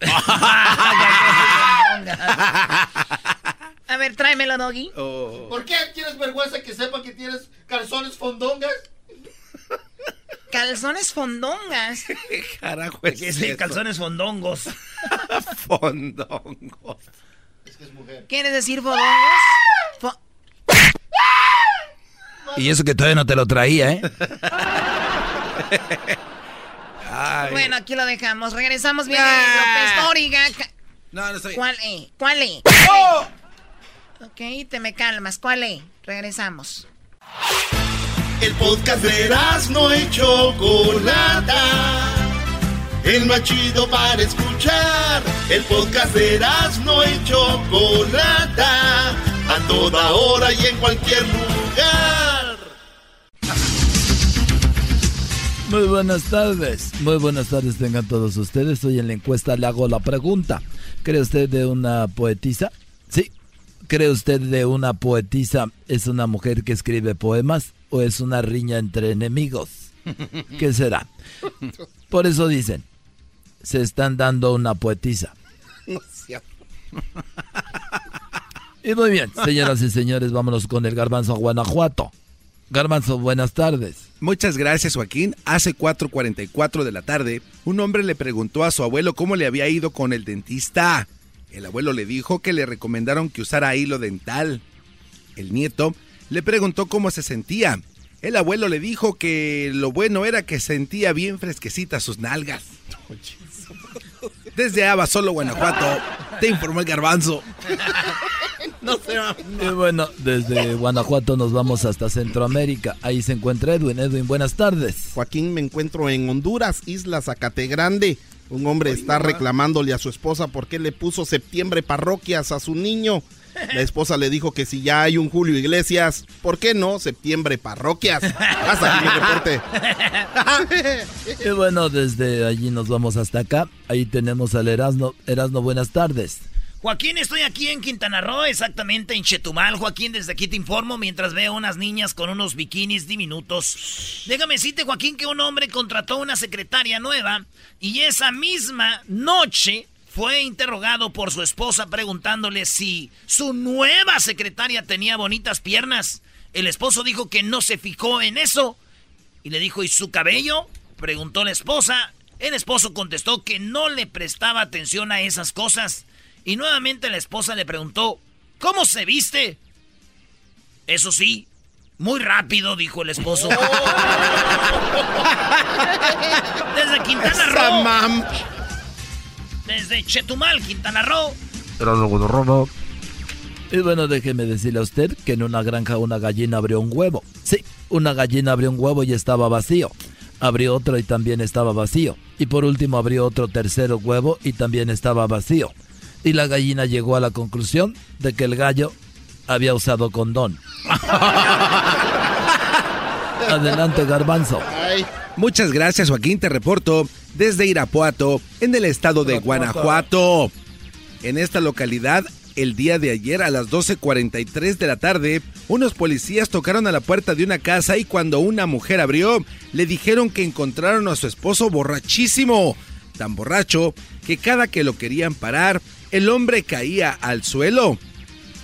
A ver, tráemelo, Doggy. Oh. ¿Por qué tienes vergüenza que sepa que tienes calzones fondongas? Calzones fondongas. Carajo, es, es calzones fondongos. fondongos. Es que es mujer. ¿Quieres decir fondongos? y eso que todavía no te lo traía, ¿eh? Bueno, aquí lo dejamos. Regresamos bien. López No, no estoy. ¿Cuál es? ¿Cuál es? ¡Oh! Ok, te me calmas. ¿Cuál es? Regresamos. El podcast de no hecho Chocolata. El más chido para escuchar. El podcast de no hecho Chocolata. A toda hora y en cualquier lugar. Muy buenas tardes. Muy buenas tardes tengan todos ustedes. Hoy en la encuesta le hago la pregunta. ¿Cree usted de una poetisa? ¿Cree usted de una poetisa es una mujer que escribe poemas? o es una riña entre enemigos? ¿Qué será? Por eso dicen, se están dando una poetisa. No Y muy bien, señoras y señores, vámonos con el garbanzo a Guanajuato. Garbanzo, buenas tardes. Muchas gracias, Joaquín. Hace 4:44 de la tarde, un hombre le preguntó a su abuelo cómo le había ido con el dentista. El abuelo le dijo que le recomendaron que usara hilo dental. El nieto le preguntó cómo se sentía. El abuelo le dijo que lo bueno era que sentía bien fresquecitas sus nalgas. Desde Abasolo, Guanajuato, te informó el garbanzo. No Y bueno, desde Guanajuato nos vamos hasta Centroamérica. Ahí se encuentra Edwin. Edwin, buenas tardes. Joaquín, me encuentro en Honduras, Isla Zacate Grande. Un hombre está reclamándole a su esposa por qué le puso septiembre parroquias a su niño. La esposa le dijo que si ya hay un Julio Iglesias, ¿por qué no septiembre parroquias? Hasta aquí mi reporte. y bueno, desde allí nos vamos hasta acá. Ahí tenemos al Erasno. Erasno, buenas tardes. Joaquín, estoy aquí en Quintana Roo, exactamente en Chetumal. Joaquín, desde aquí te informo mientras veo unas niñas con unos bikinis diminutos. Déjame decirte, Joaquín, que un hombre contrató una secretaria nueva y esa misma noche fue interrogado por su esposa preguntándole si su nueva secretaria tenía bonitas piernas. El esposo dijo que no se fijó en eso y le dijo, ¿y su cabello? Preguntó la esposa. El esposo contestó que no le prestaba atención a esas cosas. Y nuevamente la esposa le preguntó, ¿cómo se viste? Eso sí, muy rápido, dijo el esposo. Desde Quintana Roo. Desde Chetumal, Quintana Roo. Y bueno, déjeme decirle a usted que en una granja una gallina abrió un huevo. Sí, una gallina abrió un huevo y estaba vacío. Abrió otro y también estaba vacío. Y por último abrió otro tercero huevo y también estaba vacío. Y la gallina llegó a la conclusión de que el gallo había usado condón. Adelante, garbanzo. Muchas gracias, Joaquín. Te reporto desde Irapuato, en el estado de Guanajuato. En esta localidad, el día de ayer a las 12.43 de la tarde, unos policías tocaron a la puerta de una casa y cuando una mujer abrió, le dijeron que encontraron a su esposo borrachísimo. Tan borracho que cada que lo querían parar, el hombre caía al suelo.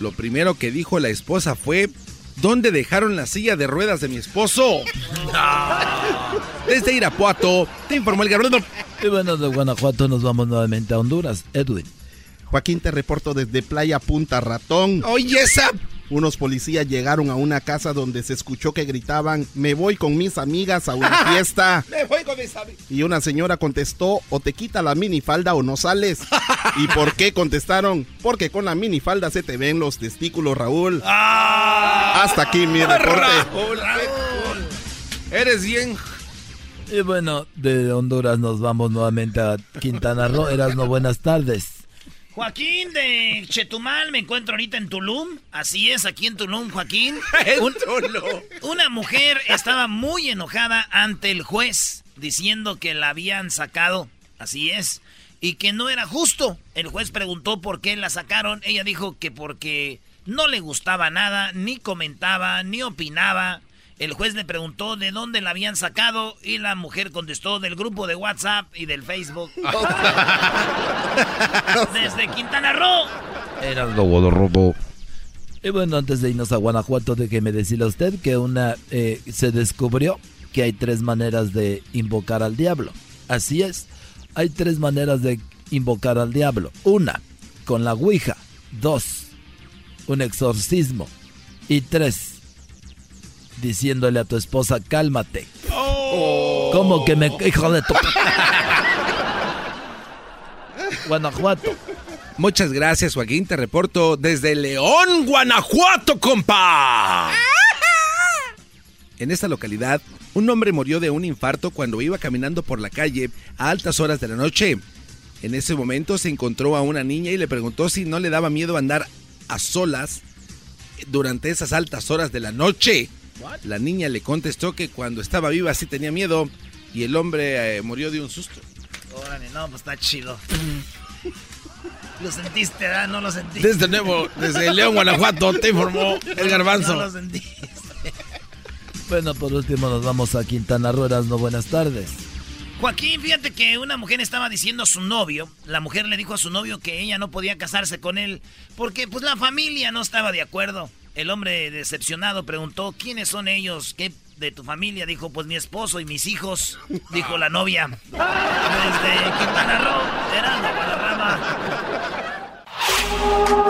Lo primero que dijo la esposa fue, ¿Dónde dejaron la silla de ruedas de mi esposo? Desde Irapuato, te informó el Gabriel. Y bueno, de Guanajuato nos vamos nuevamente a Honduras. Edwin. Joaquín, te reporto desde Playa Punta Ratón. Oye, esa Unos policías llegaron a una casa donde se escuchó que gritaban, me voy con mis amigas a una fiesta. Me voy con mis amigos. Y una señora contestó, o te quita la minifalda o no sales. ¿Y por qué contestaron? Porque con la minifalda se te ven los testículos, Raúl. Hasta aquí mi reporte. Raúl, Raúl. Eres bien. Y bueno, de Honduras nos vamos nuevamente a Quintana Roo. Erasno, buenas tardes. Joaquín de Chetumal, me encuentro ahorita en Tulum. Así es, aquí en Tulum, Joaquín. Un- una mujer estaba muy enojada ante el juez, diciendo que la habían sacado. Así es. Y que no era justo. El juez preguntó por qué la sacaron. Ella dijo que porque no le gustaba nada, ni comentaba, ni opinaba. El juez le preguntó de dónde la habían sacado y la mujer contestó del grupo de WhatsApp y del Facebook. Desde Quintana Roo. Erasno Guadarrobo. Y bueno, antes de irnos a Guanajuato, déjeme decirle a usted que una eh, se descubrió que hay tres maneras de invocar al diablo. Así es, hay tres maneras de invocar al diablo. Una, con la Ouija. Dos, un exorcismo. Y tres, diciéndole a tu esposa, cálmate. ¿Cómo que me... Hijo de tu... Guanajuato. Muchas gracias, Joaquín. Te reporto desde León, Guanajuato, compa. En esta localidad, un hombre murió de un infarto cuando iba caminando por la calle a altas horas de la noche. En ese momento se encontró a una niña y le preguntó si no le daba miedo andar a solas durante esas altas horas de la noche. La niña le contestó que cuando estaba viva sí tenía miedo y el hombre eh, murió de un susto. Órale, no, pues está chido. ¿Lo sentiste, verdad? No lo sentiste. Desde nuevo, desde León, Guanajuato, te informó el garbanzo. No lo sentiste. Bueno, por último nos vamos a Quintana Roo. Erasno, buenas tardes. Joaquín, fíjate que una mujer estaba diciendo a su novio, la mujer le dijo a su novio que ella no podía casarse con él porque pues la familia no estaba de acuerdo. El hombre decepcionado preguntó, ¿quiénes son ellos? ¿Qué de tu familia? Dijo, pues mi esposo y mis hijos, dijo la novia. Desde Quintana Roo, Erasmo Guadarrama.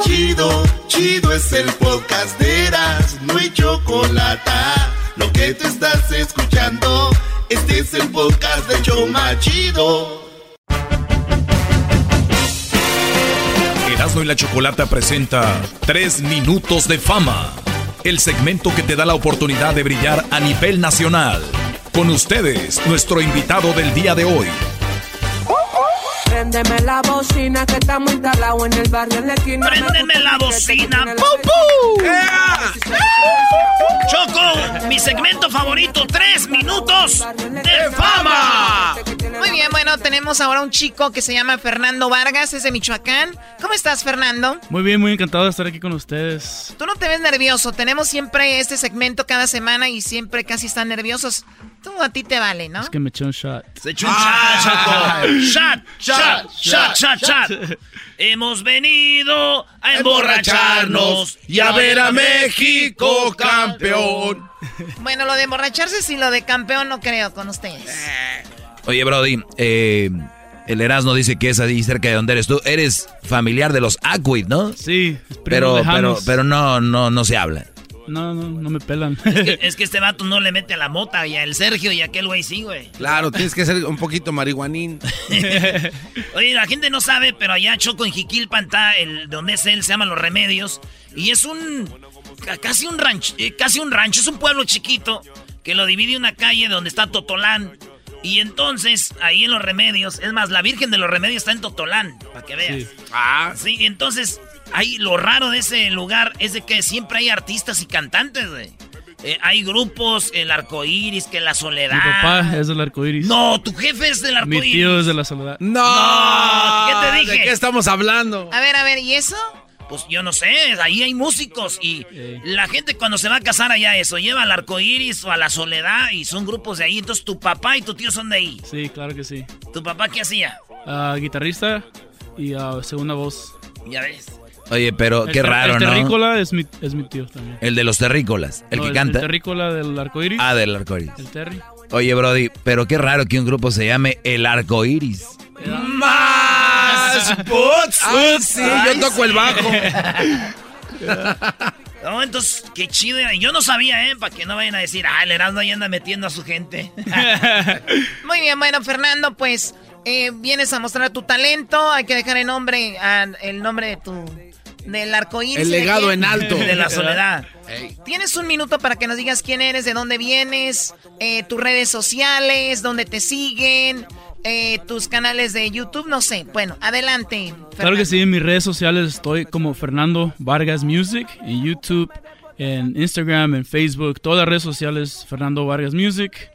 Chido, chido es el podcast de Eras, no hay chocolate. Lo que te estás escuchando, este es el podcast de Choma Chido. Erasmo y la Chocolata presenta 3 minutos de fama. El segmento que te da la oportunidad de brillar a nivel nacional. Con ustedes, nuestro invitado del día de hoy. Préndeme la bocina que estamos instalados en el barrio en la esquina. Préndeme la bocina. ¡Pum, pum! Choco, mi segmento favorito, tres minutos de fama. Muy bien, bueno, tenemos ahora un chico que se llama Fernando Vargas, es de Michoacán. ¿Cómo estás, Fernando? Muy bien, muy encantado de estar aquí con ustedes. Tú no te ves nervioso, tenemos siempre este segmento cada semana y siempre casi están nerviosos. Tú a ti te vale, ¿no? Es que me eché un shot. Se echó un shot, Choco. Shot, shot, shot, shot, shot. Hemos venido a emborracharnos y a ver a México campeón. Bueno, lo de emborracharse sí, lo de campeón no creo con ustedes. Oye, Brody, eh, el Erasmo dice que es ahí cerca de donde eres tú. Eres familiar de los Aquid, ¿no? Sí, pero, pero, pero no, no, no se habla. No, no, no me pelan. Es que, es que este vato no le mete a la mota y a el Sergio y a aquel güey sí, güey. Claro, tienes que ser un poquito marihuanín. Oye, la gente no sabe, pero allá Choco en Jiquilpan está el donde es él, se llama Los Remedios. Y es un. ca- casi un rancho. eh, casi un rancho, es un pueblo chiquito que lo divide una calle donde está Totolán. Y entonces, ahí en Los Remedios, es más, la Virgen de los Remedios está en Totolán, para que veas. Ah, sí, entonces, ahí lo raro de ese lugar es de que siempre hay artistas y cantantes, güey. Eh, hay grupos, el arco iris, que la soledad. Mi papá es del arco iris. No, tu jefe es del arco Mi tío es de la soledad. ¡No! ¿Qué te dije? ¿De qué estamos hablando? A ver, a ver, ¿y eso? Pues yo no sé, ahí hay músicos y la gente cuando se va a casar allá eso, lleva al arco iris o a la soledad y son grupos de ahí. Entonces tu papá y tu tío son de ahí. Sí, claro que sí. ¿Tu papá qué hacía? Ah, guitarrista y ah, segunda voz. Ya ves. Oye, pero El qué raro, el ¿no? terrícola es mi, es mi tío también. El de los terrícolas, el No, que canta. El terrícola del arco iris. Ah, del arco iris. El Terry. Oye, Brody, pero qué raro que un grupo se llame El Arco Iris. ¡Más! ¡Putz! Ah, sí, yo toco el bajo. No, entonces, qué chido. Yo no sabía, ¿eh? Para que no vayan a decir, ah, el Erasmo ahí anda metiendo a su gente. Muy bien, bueno, Fernando, pues eh, vienes a mostrar tu talento. Hay que dejar el nombre, el nombre de tu del arcoíris. El legado en alto. De la soledad. Tienes un minuto para que nos digas quién eres, de dónde vienes, eh, tus redes sociales, dónde te siguen, eh, tus canales de YouTube, no sé. Bueno, adelante. Claro que sí, en mis redes sociales estoy como Fernando Vargas Music, en YouTube, en Instagram, en Facebook, todas las redes sociales Fernando Vargas Music,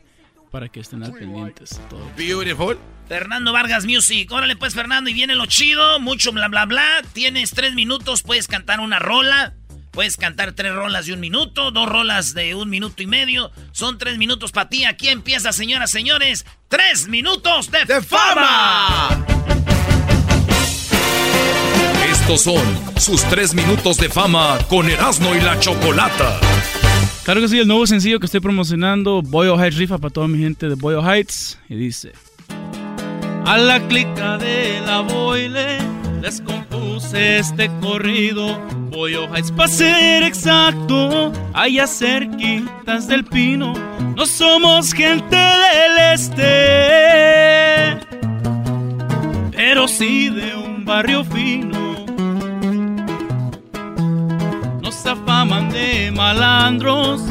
para que estén al pendientes. Todo. Beautiful. Fernando Vargas Music. Órale pues, Fernando, y viene lo chido, mucho bla bla bla. Tienes tres minutos, puedes cantar una rola. Puedes cantar tres rolas de un minuto, dos rolas de un minuto y medio. Son tres minutos para ti. Aquí empieza, señoras, señores. Tres minutos de, fama. Estos son sus tres minutos de fama con Erasmo y la Chocolata. Claro que sí, el nuevo sencillo que estoy promocionando, Boyo Heights Rifa para toda mi gente de Boyo Heights. Y dice: A la clica de la boile les compuse este corrido. Voy Heights para ser exacto, allá cerquitas del pino. No somos gente del este, pero sí de un barrio fino. Nos afaman de malandros,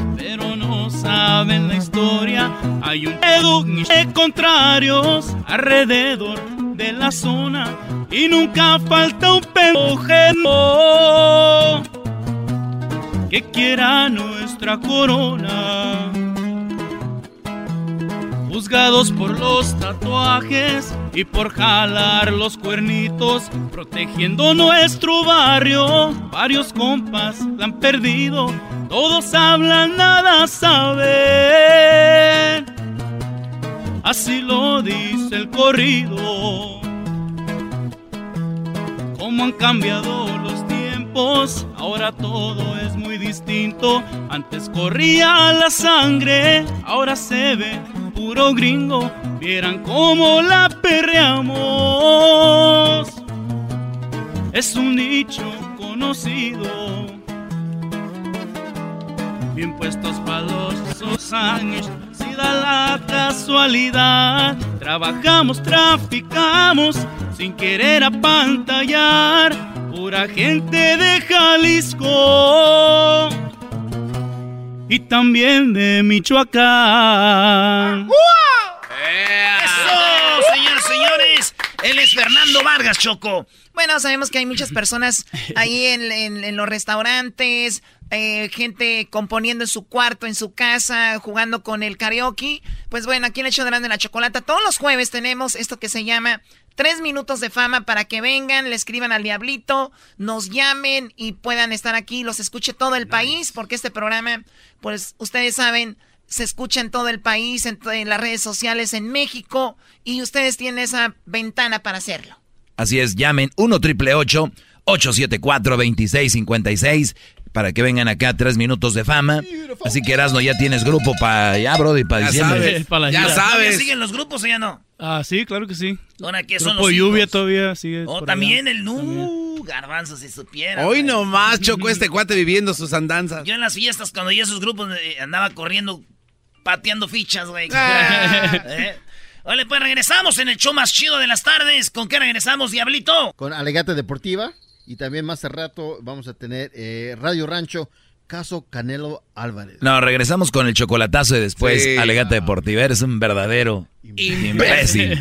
saben la historia. Hay un edu de contrarios alrededor de la zona y nunca falta un pendejero que quiera nuestra corona. Juzgados por los tatuajes y por jalar los cuernitos, protegiendo nuestro barrio. Varios compas la han perdido, todos hablan, nada saben. Así lo dice el corrido cómo han cambiado los tiempos, ahora todo es muy distinto. Antes corría la sangre, ahora se ve puro gringo. Vieran cómo la perreamos. Es un nicho conocido. Bien puestos para los años, si da la casualidad. Trabajamos, traficamos sin querer apantallar, pura gente de Jalisco y también de Michoacán. ¡Eso, señores, señores! Él es Fernando Vargas, Choco. Bueno, sabemos que hay muchas personas ahí en, los restaurantes, eh, gente componiendo en su cuarto, en su casa, jugando con el karaoke. Pues bueno, aquí en el show de la chocolata, todos los jueves tenemos esto que se llama Tres minutos de fama para que vengan, le escriban al diablito, nos llamen y puedan estar aquí, los escuche todo el país, porque este programa, pues ustedes saben, se escucha en todo el país, en, las redes sociales, en México, y ustedes tienen esa ventana para hacerlo. Así es, llamen 1 triple 874 2656 para que vengan acá tres minutos de fama. Así que Erasno ya tienes grupo para allá, Brody, para diciembre. ya sabes. ¿Siguen los grupos o ya no? Ah, sí, claro que sí. Ahora que son los lluvia todavía sigue. Oh, también el nu, garbanzo si supiera. Hoy nomás chocó este cuate viviendo sus andanzas. Yo en las fiestas cuando ya esos grupos eh, andaba corriendo, pateando fichas, güey. Ah. ¿Eh? Vale, pues regresamos en el show más chido de las tardes. ¿Con qué regresamos, Diablito? Con Alegata Deportiva. Y también más a rato vamos a tener eh, Radio Rancho, caso Canelo Álvarez. No, regresamos con el chocolatazo y después Alegata Deportiva. Eres un verdadero imbécil.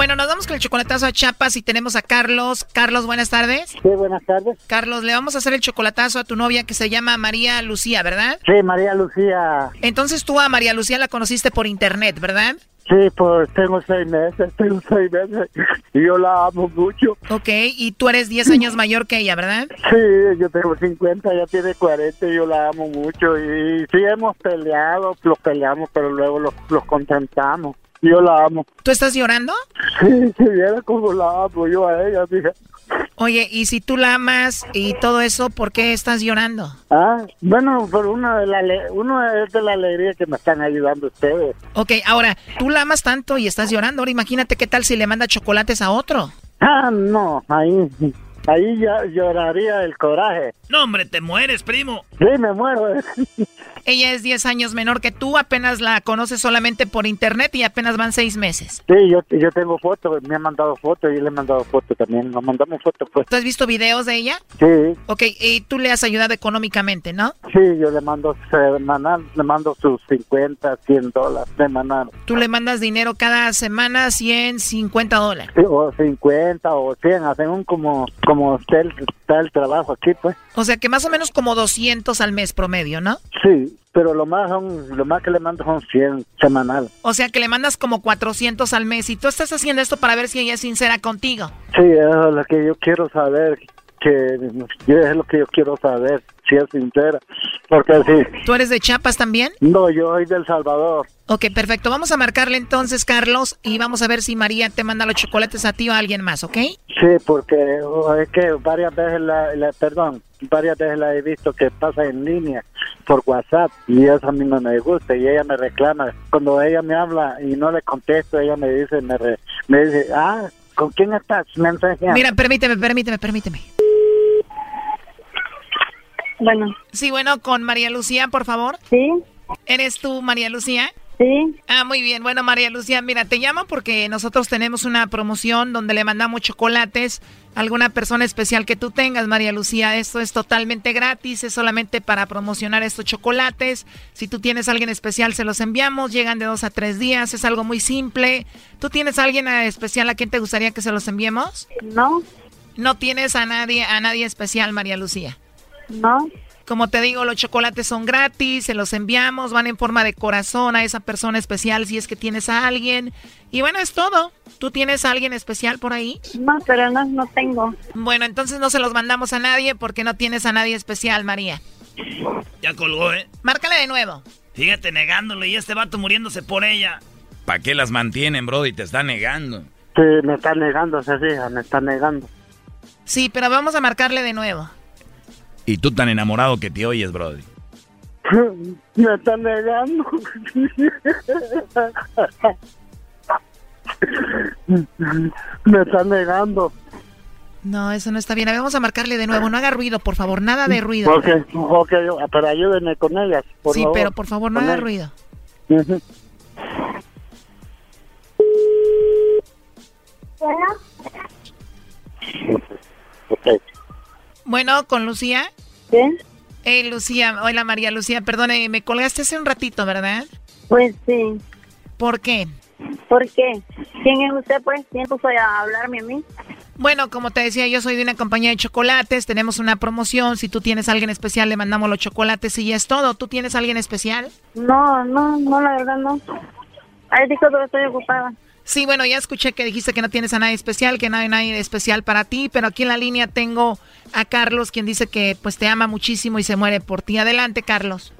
Bueno, nos vamos con el chocolatazo a Chiapas y tenemos a Carlos. Carlos, buenas tardes. Sí, buenas tardes. Carlos, le vamos a hacer el chocolatazo a tu novia que se llama María Lucía, ¿verdad? Sí, María Lucía. Entonces tú a María Lucía la conociste por internet, ¿verdad? Sí, pues tengo seis meses, tengo seis meses y yo la amo mucho. Ok, y tú eres 10 años mayor que ella, ¿verdad? Sí, yo tengo 50, ella tiene 40 y yo la amo mucho. Y sí hemos peleado, los peleamos, pero luego los, los contentamos. Yo la amo. ¿Tú estás llorando? Sí, si viera como la amo yo a ella, fíjate. Oye, y si tú la amas y todo eso, ¿por qué estás llorando? Ah, bueno, por uno de la uno es de la alegría que me están ayudando ustedes. Ok, ahora, tú la amas tanto y estás llorando. Ahora imagínate qué tal si le manda chocolates a otro. Ah, no, ahí Ahí ya lloraría el coraje. No, hombre, te mueres, primo. Sí, me muero. Ella es 10 años menor que tú, apenas la conoces solamente por internet y apenas van 6 meses. Sí, yo, yo tengo fotos, me han mandado fotos y le he mandado fotos también. Nos mandamos fotos, pues. ¿Tú has visto videos de ella? Sí. Ok, y tú le has ayudado económicamente, ¿no? Sí, yo le mando semanal, le mando sus 50, 100 dólares semanal. ¿Tú le mandas dinero cada semana, 100, 50 dólares? Sí, o 50 o 100, hacen un como como está el, está el trabajo aquí, pues. O sea que más o menos como 200 al mes promedio, ¿no? Sí, pero lo más son, lo más que le mando son 100 semanal. O sea que le mandas como 400 al mes y tú estás haciendo esto para ver si ella es sincera contigo. Sí, eso es lo que yo quiero saber, que es lo que yo quiero saber, es sincera. Porque sí. ¿Tú eres de Chiapas también? No, yo soy del Salvador. Ok, perfecto. Vamos a marcarle entonces, Carlos, y vamos a ver si María te manda los chocolates a ti o a alguien más, ¿ok? Sí, porque es que varias veces la, perdón, varias veces la he visto que pasa en línea por WhatsApp y eso a mí no me gusta y ella me reclama. Cuando ella me habla y no le contesto, ella me dice, me, me dice, ah, ¿con quién estás? Mira, permíteme, permíteme, permíteme. Bueno. Sí, bueno, con María Lucía, por favor. Sí. ¿Eres tú, María Lucía? Sí. Ah, muy bien. Bueno, María Lucía, mira, te llamo porque nosotros tenemos una promoción donde le mandamos chocolates a alguna persona especial que tú tengas, María Lucía. Esto es totalmente gratis, es solamente para promocionar estos chocolates. Si tú tienes a alguien especial, se los enviamos. Llegan de dos a tres días, es algo muy simple. ¿Tú tienes a alguien especial a quien te gustaría que se los enviemos? No. No tienes a nadie, a nadie especial, María Lucía. No. Como te digo, los chocolates son gratis, se los enviamos, van en forma de corazón a esa persona especial si es que tienes a alguien. Y bueno, es todo. ¿Tú tienes a alguien especial por ahí? No, pero no, no tengo. Bueno, entonces no se los mandamos a nadie porque no tienes a nadie especial, María. Ya colgó, ¿eh? Márcale de nuevo. Fíjate, negándole y este vato muriéndose por ella. ¿Para qué las mantienen, Brody? Te está negando. Sí, me está negando, se fija, me está negando. Sí, pero vamos a marcarle de nuevo. Y tú tan enamorado que te oyes, Brody. Me están negando. Me están negando. No, eso no está bien. Vamos a marcarle de nuevo. No haga ruido, por favor. Nada de ruido. Ok, ok, pero ayúdenme con ellas. Por sí, pero por favor, no haga ruido. Bueno. Okay. Bueno, con Lucía. ¿Qué? Eh, Lucía, hola María Lucía, perdone, me colgaste hace un ratito, ¿verdad? Pues sí. ¿Por qué? ¿Por qué? ¿Quién es usted, pues? ¿Quién puso a hablarme a mí? Bueno, como te decía, yo soy de una compañía de chocolates, tenemos una promoción, si tú tienes a alguien especial le mandamos los chocolates y ya es todo. ¿Tú tienes a alguien especial? No, no, no, la verdad no. Ahí dijo que estoy ocupada. Sí, bueno, ya escuché que dijiste que no tienes a nadie especial, que no hay nadie especial para ti, pero aquí en la línea tengo a Carlos, quien dice que pues te ama muchísimo y se muere por ti. Adelante, Carlos.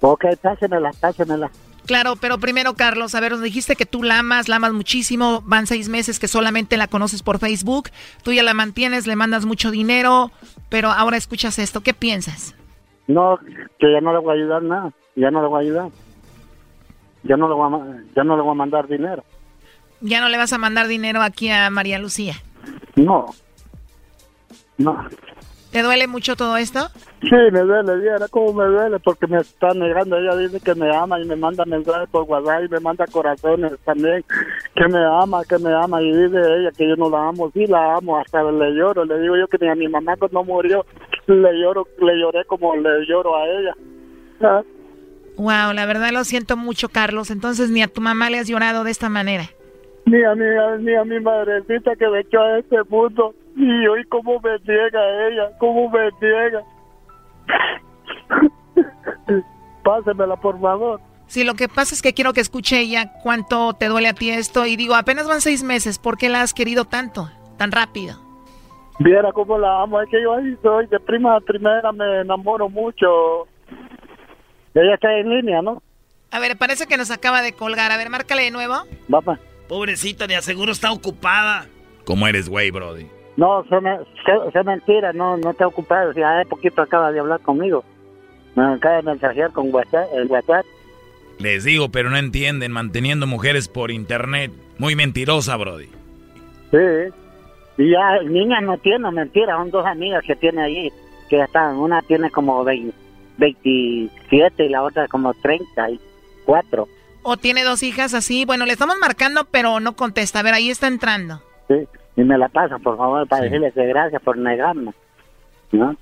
Ok, pásenmela, pásenmela. Claro, pero primero, Carlos, a ver, nos dijiste que tú la amas, la amas muchísimo, van seis meses que solamente la conoces por Facebook, tú ya la mantienes, le mandas mucho dinero, pero ahora escuchas esto, ¿qué piensas? No, que ya no le voy a ayudar nada, ya no le voy a ayudar. Ya no le voy a, ya no le voy a mandar dinero. ¿Ya no le vas a mandar dinero aquí a María Lucía? No. No. ¿Te duele mucho todo esto? Sí, me duele, viera cómo me duele, porque me está negando. Ella dice que me ama y me manda mensajes por WhatsApp y me manda corazones también, que me ama, que me ama. Y dice ella que yo no la amo, sí la amo, hasta le lloro. Le digo yo que ni a mi mamá cuando murió, le lloro, le lloré como le lloro a ella. Wow, la verdad lo siento mucho, Carlos. Entonces ni a tu mamá le has llorado de esta manera. Ni a mi, ni a mi madrecita que me echó a este mundo. Y hoy cómo me niega ella, cómo me niega. Pásemela, por favor. Sí, lo que pasa es que quiero que escuche ella cuánto te duele a ti esto. Y digo, apenas van seis meses, ¿por qué la has querido tanto, tan rápido? Viera cómo la amo, es que yo ahí soy de prima a primera, me enamoro mucho. Ella está en línea, ¿no? A ver, parece que nos acaba de colgar. A ver, márcale de nuevo. Papá. Pobrecita, de aseguro está ocupada. ¿Cómo eres, güey, Brody? No, es mentira, no, no está ocupado. Ya hace poquito acaba de hablar conmigo. Me acaba de mensajear con WhatsApp, el WhatsApp. Les digo, pero no entienden, manteniendo mujeres por internet. Muy mentirosa, Brody. Sí. Y ya, niña no tiene, mentira, son dos amigas que tiene ahí, que están, una tiene como 27 y la otra como 34. O tiene dos hijas así, bueno, le estamos marcando, pero no contesta. A ver, ahí está entrando. Sí, y me la pasa, por favor, para decirle que gracias por negarme, ¿no?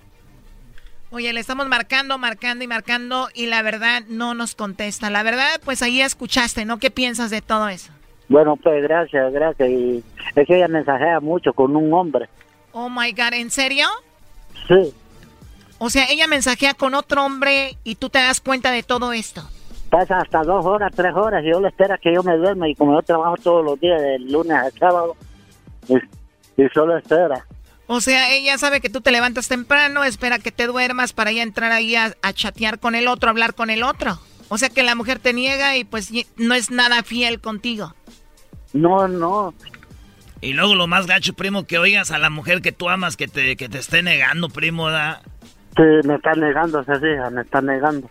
Oye, le estamos marcando, marcando y marcando y la verdad no nos contesta. La verdad, pues ahí escuchaste, ¿no? ¿Qué piensas de todo eso? Bueno, pues gracias, gracias. Y es que ella mensajea mucho con un hombre. Oh my God, ¿en serio? Sí. O sea, ella mensajea con otro hombre y tú te das cuenta de todo esto. Pasa hasta dos horas, tres horas y yo le espera que yo me duerma y como yo trabajo todos los días, del lunes al sábado, y, y solo espera. O sea, ella sabe que tú te levantas temprano, espera que te duermas para ya entrar ahí a, chatear con el otro, hablar con el otro. O sea que la mujer te niega y pues no es nada fiel contigo. No, no. Y luego lo más gacho, primo, que oigas a la mujer que tú amas que te, que te esté negando, primo, da. Sí, me está negando, se fija, me está negando.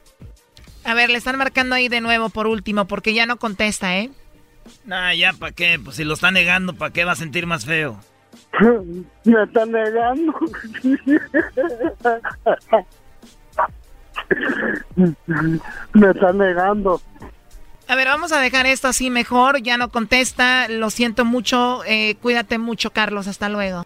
A ver, le están marcando ahí de nuevo por último, porque ya no contesta, ¿eh? Nah, ya, ¿para qué? Pues si lo está negando, ¿para qué va a sentir más feo? Me está negando. Me está negando. A ver, vamos a dejar esto así mejor. Ya no contesta. Lo siento mucho. Eh, cuídate mucho, Carlos. Hasta luego.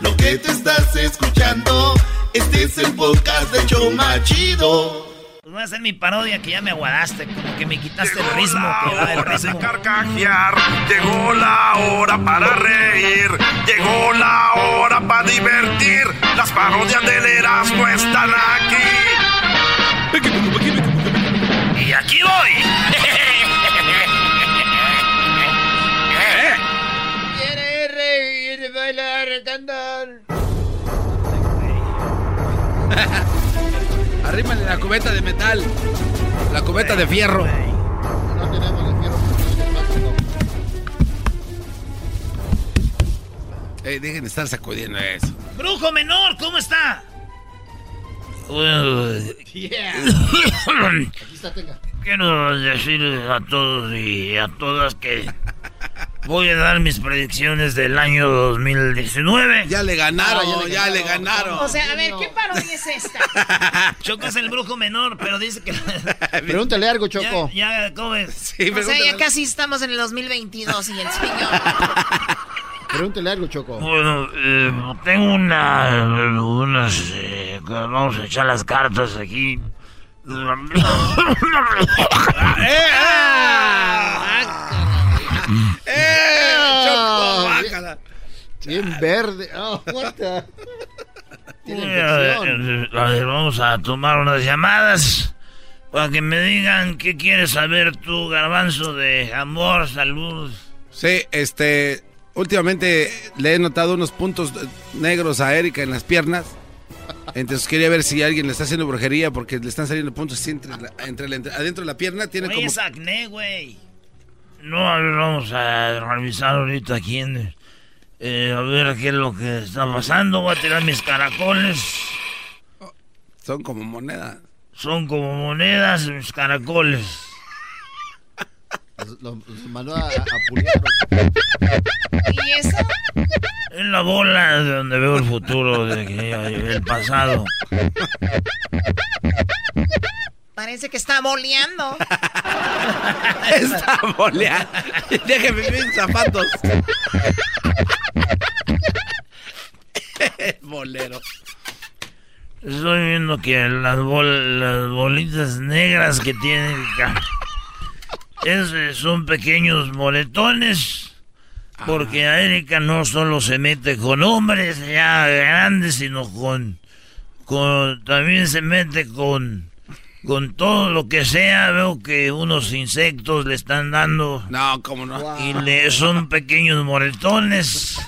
lo que te estás escuchando, este es el podcast de Choma Chido. Pues voy a hacer mi parodia que ya me aguadaste, como que me quitaste el ritmo. La que hora de carcajear, llegó la hora para reír, llegó la hora para divertir. Las parodias del Erasmo están aquí. Y aquí voy. Arrímale la cubeta de metal. La cubeta de fierro. No tenemos de fierro. Eh, dejen de estar sacudiendo eso. Brujo menor, ¿cómo está? Yeah. Aquí está, tenga. Quiero decirles a todos y a todas que Voy a dar mis predicciones del año 2019. Ya le ganaron, ya, le, ganaron. O sea, a ver, ¿qué parodia es esta? Choco es el brujo menor, pero dice que... Pregúntale algo, Choco. Ya, ¿cómo es? Sí, o sea, ya casi estamos en el 2022 y el señor... Pregúntale algo, Choco. Bueno, eh, tengo una... unas... Eh, vamos a echar las cartas aquí. ¡Eh! ¡Ah! ¡Eh! Choco, bájala. Bien verde. Oh, a ver, vamos a tomar unas llamadas para que me digan qué quieres saber tú, garbanzo, de amor, salud. Sí, este, últimamente le he notado unos puntos negros a Erika en las piernas. Entonces quería ver si alguien le está haciendo brujería porque le están saliendo puntos entre, entre, adentro de la pierna. Tiene como... es acné, güey. No, a ver, vamos a revisar ahorita aquí eh, a ver qué es lo que está pasando. Voy a tirar mis caracoles. son como monedas. Son como monedas mis caracoles. Los, mandó a, a puliar. ¿Y eso? Es la bola de donde veo el futuro, de que- el pasado. Parece que está boleando. Está boleando. Déjeme mis zapatos. Bolero. Estoy viendo que las, bol- las bolitas negras que tiene acá es- son pequeños moretones. Porque a Erika no solo se mete con hombres ya grandes, sino con, con también se mete con, con todo lo que sea. Veo que unos insectos le están dando. No, cómo no. Y le son pequeños moretones.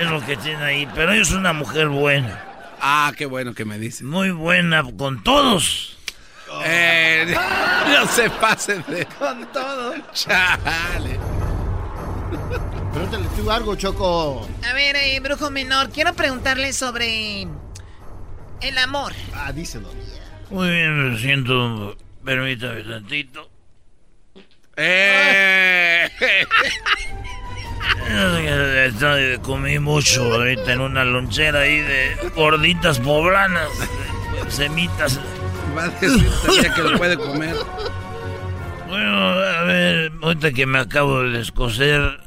es lo que tiene ahí. Pero ella es una mujer buena. Ah, qué bueno que me dice. Muy buena con todos. Eh, no se pasen de. Con todo. Chale. Pregúntale tú algo, Choco. A ver, eh, brujo menor, quiero preguntarle sobre el amor. Ah, díselo. Muy bien, me siento. Permítame tantito. Eh. Eh, Comí mucho ahorita en una lonchera ahí de gorditas poblanas, semitas. Va a decir que lo puede comer. Bueno, a ver, ahorita que me acabo de descoser,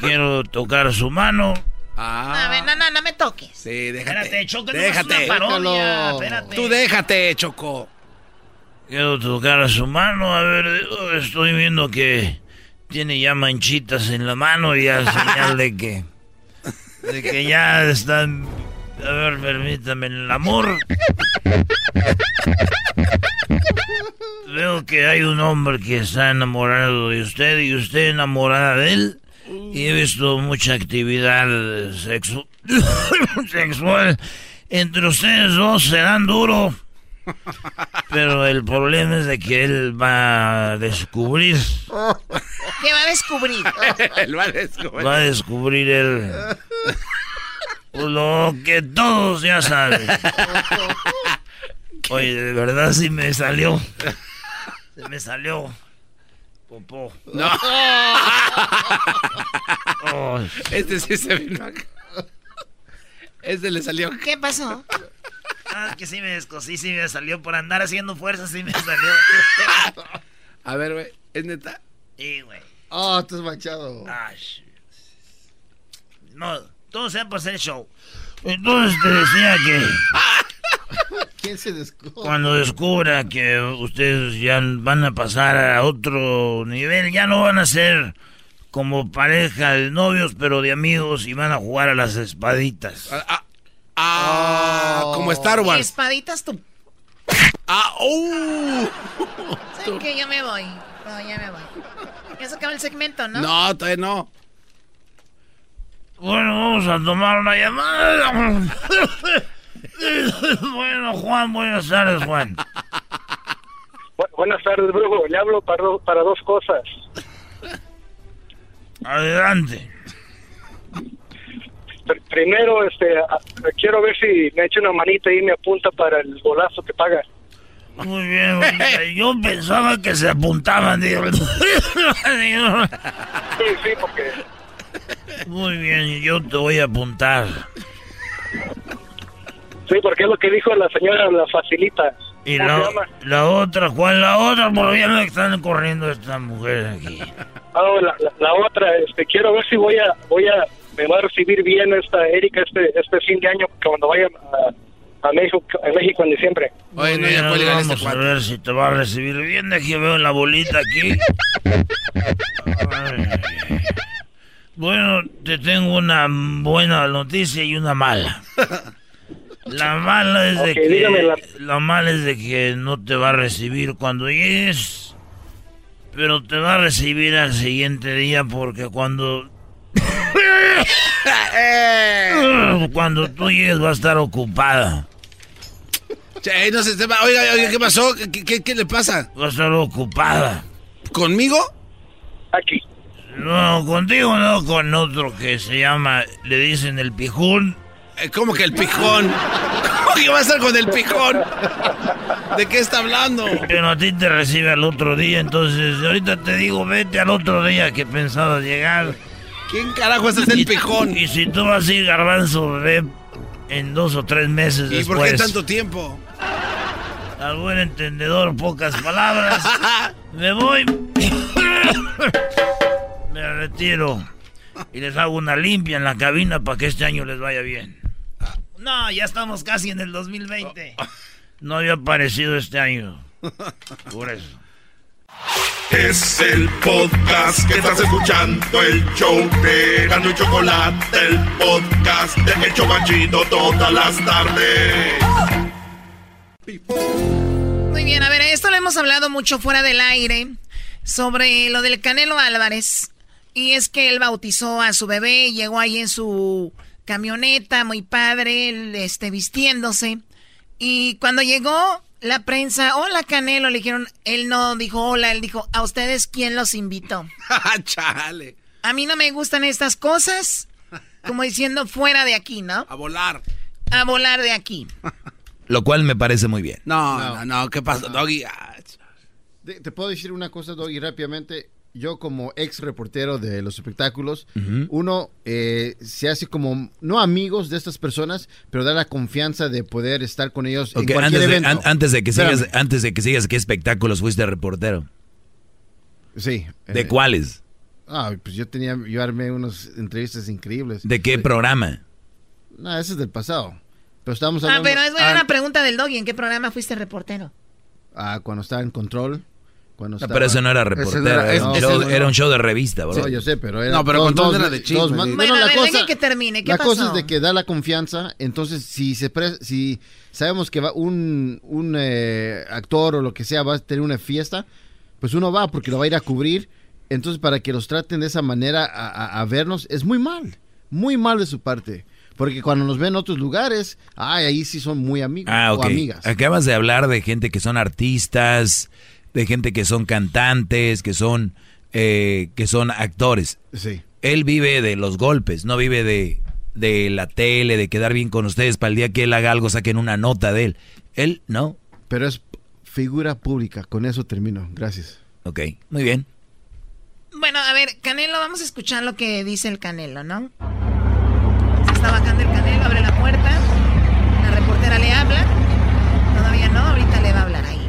quiero tocar su mano. A ver, no, no, no me toques. Sí, déjate. Espérate, Choco, no déjate. es una parodia, espérate. Tú déjate, Choco. Quiero tocar su mano, a ver, estoy viendo que tiene ya manchitas en la mano y ya señal de que, de que ya están, a ver, permítame, el amor. Veo que hay un hombre que está enamorado de usted y usted enamorada de él. Y he visto mucha actividad sexu- sexual entre ustedes dos, serán duro. Pero el problema es de que él va a descubrir, ¿Qué va a descubrir? Él va a descubrir. va a descubrir él lo que todos ya saben. Oye, de verdad sí me salió. Se me salió. Popó. No. Oh. Este sí se vino acá. Este le salió. ¿Qué pasó? Ah, que sí me descosí, sí me salió por andar haciendo fuerza, sí me salió. A ver, güey, ¿es neta? Sí, güey. Oh, estás manchado. Ay, No, todo sea por hacer show. Entonces te decía que ¿Quién se descubre? cuando descubra que ustedes ya van a pasar a otro nivel, ya no van a ser como pareja de novios, pero de amigos y van a jugar a las espaditas. Ah, como Star Wars. Espaditas tú. Ah, uh. ¿Saben qué? Ya me voy. No, ya me voy. Ya se acaba el segmento, ¿no? No, todavía no. Bueno, vamos a tomar una llamada. bueno, Juan, buenas tardes, Juan. Bu- buenas tardes, brujo. Le hablo para, do- para dos cosas. Adelante. Pr- primero, este, quiero ver si me echa una manita y me apunta para el golazo que paga. Muy bien, yo pensaba que se apuntaban. digo. Sí, sí, porque Muy bien, yo te voy a apuntar. Sí, porque es lo que dijo la señora, la facilita. Y ¿Cómo se la, la otra, ¿cuál la otra? Porque ya me están corriendo estas mujeres aquí. Ah, la, la- la otra, este, quiero ver si voy a, voy a, me va a recibir bien esta Erika este, este fin de año cuando vaya a, a México, a México en diciembre. Muy bien, ahora vamos a ver si te va a recibir bien. De aquí veo la bolita aquí. Ay. Bueno, te tengo una buena noticia y una mala. La mala es de que la- la mala es de que no te va a recibir cuando llegues, pero te va a recibir al siguiente día porque cuando cuando tú llegues va a estar ocupada. Che, no se sepa. Oiga, oiga, ¿qué pasó? ¿Qué, qué, qué le pasa? Va a estar ocupada. ¿Conmigo? Aquí. No, contigo no, con otro que se llama, le dicen el pijón. Eh, ¿Cómo que el pijón? ¿Cómo que va a estar con el pijón? ¿De qué está hablando? No a ti te recibe al otro día, entonces ahorita te digo, vete al otro día que pensado llegar. ¿Quién carajo es ese pijón? Y si tú vas a ir garbanzo, bebé, en dos o tres meses ¿Y después. por qué tanto tiempo? Al buen entendedor, pocas palabras. Me voy. Me retiro. Y les hago una limpia en la cabina para que este año les vaya bien. No, ya estamos casi en el 2020. No había aparecido este año. Por eso. Es el podcast que estás escuchando, el show de Gano y Chocolate, el podcast de El Chocachito todas las tardes. Muy bien, a ver, esto lo hemos hablado mucho fuera del aire sobre lo del Canelo Álvarez. Y es que él bautizó a su bebé, llegó ahí en su camioneta, muy padre, él, este, vistiéndose. Y cuando llegó la prensa, hola Canelo, le dijeron, él no dijo hola, él dijo, ¿a ustedes quién los invitó? Chale. A mí no me gustan estas cosas, como diciendo fuera de aquí, ¿no? A volar. A volar de aquí. Lo cual me parece muy bien. No, no, no, ¿qué pasa, Doggy? Ah, Te, te puedo decir una cosa, Doggy, rápidamente. Yo como ex reportero de los espectáculos, uno eh, se hace como, no amigos de estas personas, pero da la confianza de poder estar con ellos en cualquier antes, de, an- antes de que Espérame. sigas, antes de que sigas, ¿qué espectáculos fuiste reportero? Sí. ¿De eh, cuáles? Ah, pues yo tenía, yo armé unas entrevistas increíbles. ¿De qué programa? No, ese es del pasado. Pero estamos Ah, hablando... pero es buena ah, una pregunta del doggy. ¿En qué programa fuiste reportero? ah, cuando estaba en control. Cuando No, estaba- pero eso no era reportero, era, un show, era un show de revista, bro. No, yo sé, pero era. No, pero dos- Control dos- era de chisme, dos sí. Bueno, Bueno, a la ver, cosa, que termine. ¿Qué la pasó? cosa es de que da la confianza. Entonces, si se pre- si sabemos que va un, un eh, actor o lo que sea va a tener una fiesta, pues uno va porque lo va a ir a cubrir. Entonces, para que los traten de esa manera a, a- a vernos, es muy mal. Muy mal de su parte. Porque cuando nos ven en otros lugares, ay, ahí sí son muy amigos Ah, o amigas. Acabas de hablar de gente que son artistas, de gente que son cantantes, que son, eh, que son actores. Sí. Él vive de los golpes, no vive de, de la tele, de quedar bien con ustedes para el día que él haga algo saquen una nota de él. Él no. Pero es figura pública. Con eso termino. Gracias. Ok, muy bien. Bueno, a ver, Canelo, vamos a escuchar lo que dice el Canelo, ¿no? Se está bajando el Canelo, abre la puerta. La reportera le habla. Todavía no, ahorita le va a hablar ahí.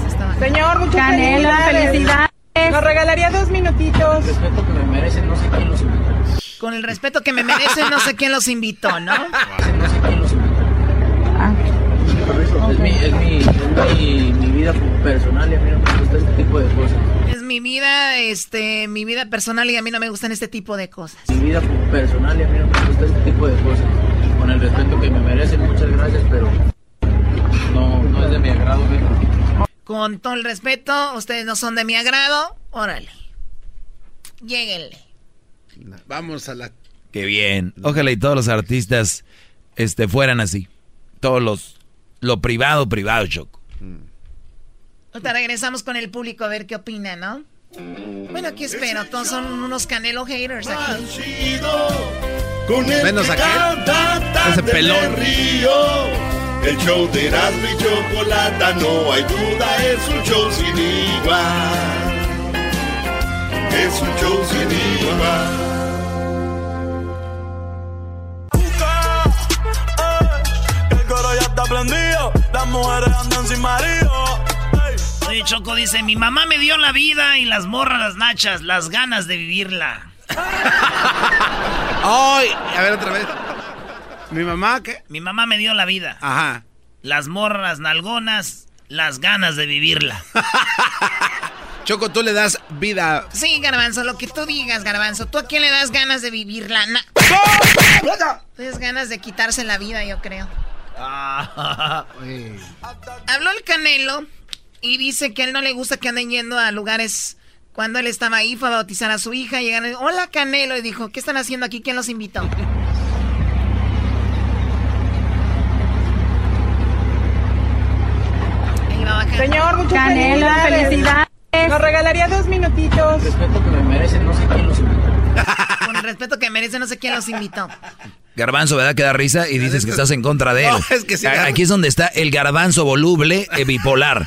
Se está bajando. Señor, muchas Canelo, felicidades. Nos regalaría dos minutitos. Respeto que me merecen, no sé quién los invitó. Con el respeto que me merecen, no sé quién los invitó, ¿no? Es, mi, es, mi, es mi, mi vida personal y a mí no me gusta este tipo de cosas. Es mi vida, este, mi vida personal y a mí no me gustan este tipo de cosas. Mi vida personal y a mí no me gusta este tipo de cosas. Con el respeto que me merecen, muchas gracias, pero no, no es de mi agrado. ¿ve? Con todo el respeto, ustedes no son de mi agrado, órale. Lléguenle. Vamos a la... Qué bien. Ojalá y todos los artistas este, fueran así. Todos los... Lo privado, privado, Choco. Ahorita regresamos con el público a ver qué opina, ¿no? Bueno, aquí espero. Todos son unos canelo haters aquí. Con el Menos que aquel. Ese pelón. río. El show de Erasmo y Chocolata, no hay duda, es un show sin igual. Es un show sin igual. El coro ya está prendido, las mujeres andan sin marido. Oye, Choco dice, mi mamá me dio la vida y las morras las nachas, las ganas de vivirla. ¡Ay! A ver otra vez. ¿Mi mamá qué? Mi mamá me dio la vida. Ajá. Las morras nalgonas, las ganas de vivirla. Choco, tú le das vida. Sí, Garbanzo, lo que tú digas, Garbanzo. ¿Tú a quién le das ganas de vivirla? Na- Tienes ganas de quitarse la vida, yo creo. Habló el Canelo y dice que a él no le gusta que anden yendo a lugares. Cuando él estaba ahí, fue a bautizar a su hija. Llegaron, hola Canelo, y dijo, ¿qué están haciendo aquí? ¿Quién los invitó? Ahí va bajando. Señor, muchas Canelo, felicidades. Nos regalaría dos minutitos. Respeto que me merecen, no sé quién los invitó. Con el respeto que merece, no sé quién los invitó. Garbanzo, ¿verdad? Que da risa y dices que estás en contra de él. Aquí es donde está el garbanzo voluble e bipolar.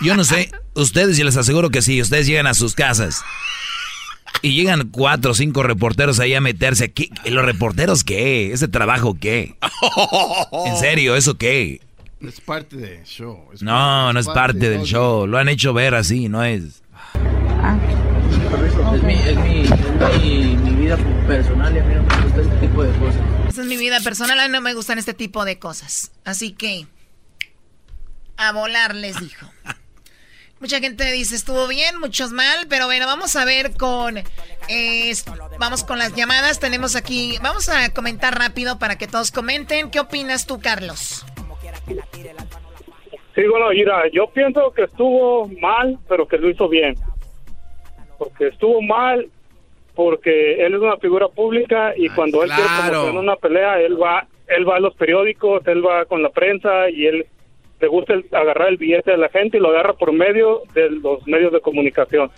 Yo no sé, ustedes, y les aseguro que sí, ustedes llegan a sus casas y llegan cuatro o cinco reporteros ahí a meterse. aquí. ¿Los reporteros qué? ¿Ese trabajo qué? ¿En serio? ¿Eso qué? Es parte del show. no, no es parte, del show. Lo han hecho ver así, no es. Es mi, es mi, es mi, mi vida personal y a mí no me gusta este tipo de cosas. Esa es mi vida personal, a mí no me gustan este tipo de cosas. Así que, a volar les dijo. Mucha gente dice estuvo bien, muchos mal, pero bueno, vamos a ver con, eh, vamos con las llamadas. Tenemos aquí, vamos a comentar rápido para que todos comenten. ¿Qué opinas tú, Carlos? Sí, bueno, mira, yo pienso que estuvo mal, pero que lo hizo bien. Porque estuvo mal porque él es una figura pública y cuando él quiere promocionar una pelea, él va, él va a los periódicos, él va con la prensa y él le gusta agarrar el billete de la gente y lo agarra por medio de los medios de comunicación.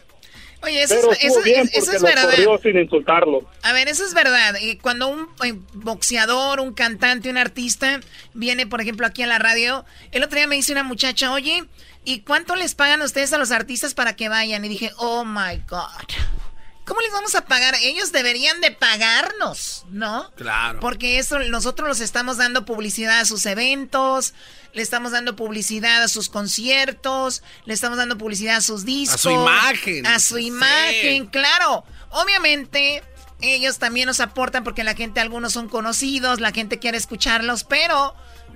Oye, eso, es, eso, es verdad. sin insultarlo. A ver, eso es verdad. Cuando un eh, boxeador, un cantante, un artista viene, por ejemplo, aquí a la radio, el otro día me dice una muchacha, oye, ¿y cuánto les pagan ustedes a los artistas para que vayan? Y dije, oh my God. ¿Cómo les vamos a pagar? Ellos deberían de pagarnos, ¿no? Claro. Porque eso nosotros los estamos dando publicidad a sus eventos, le estamos dando publicidad a sus conciertos, le estamos dando publicidad a sus discos. A su imagen. A su imagen, claro. Obviamente, ellos también nos aportan porque la gente, algunos son conocidos, la gente quiere escucharlos, pero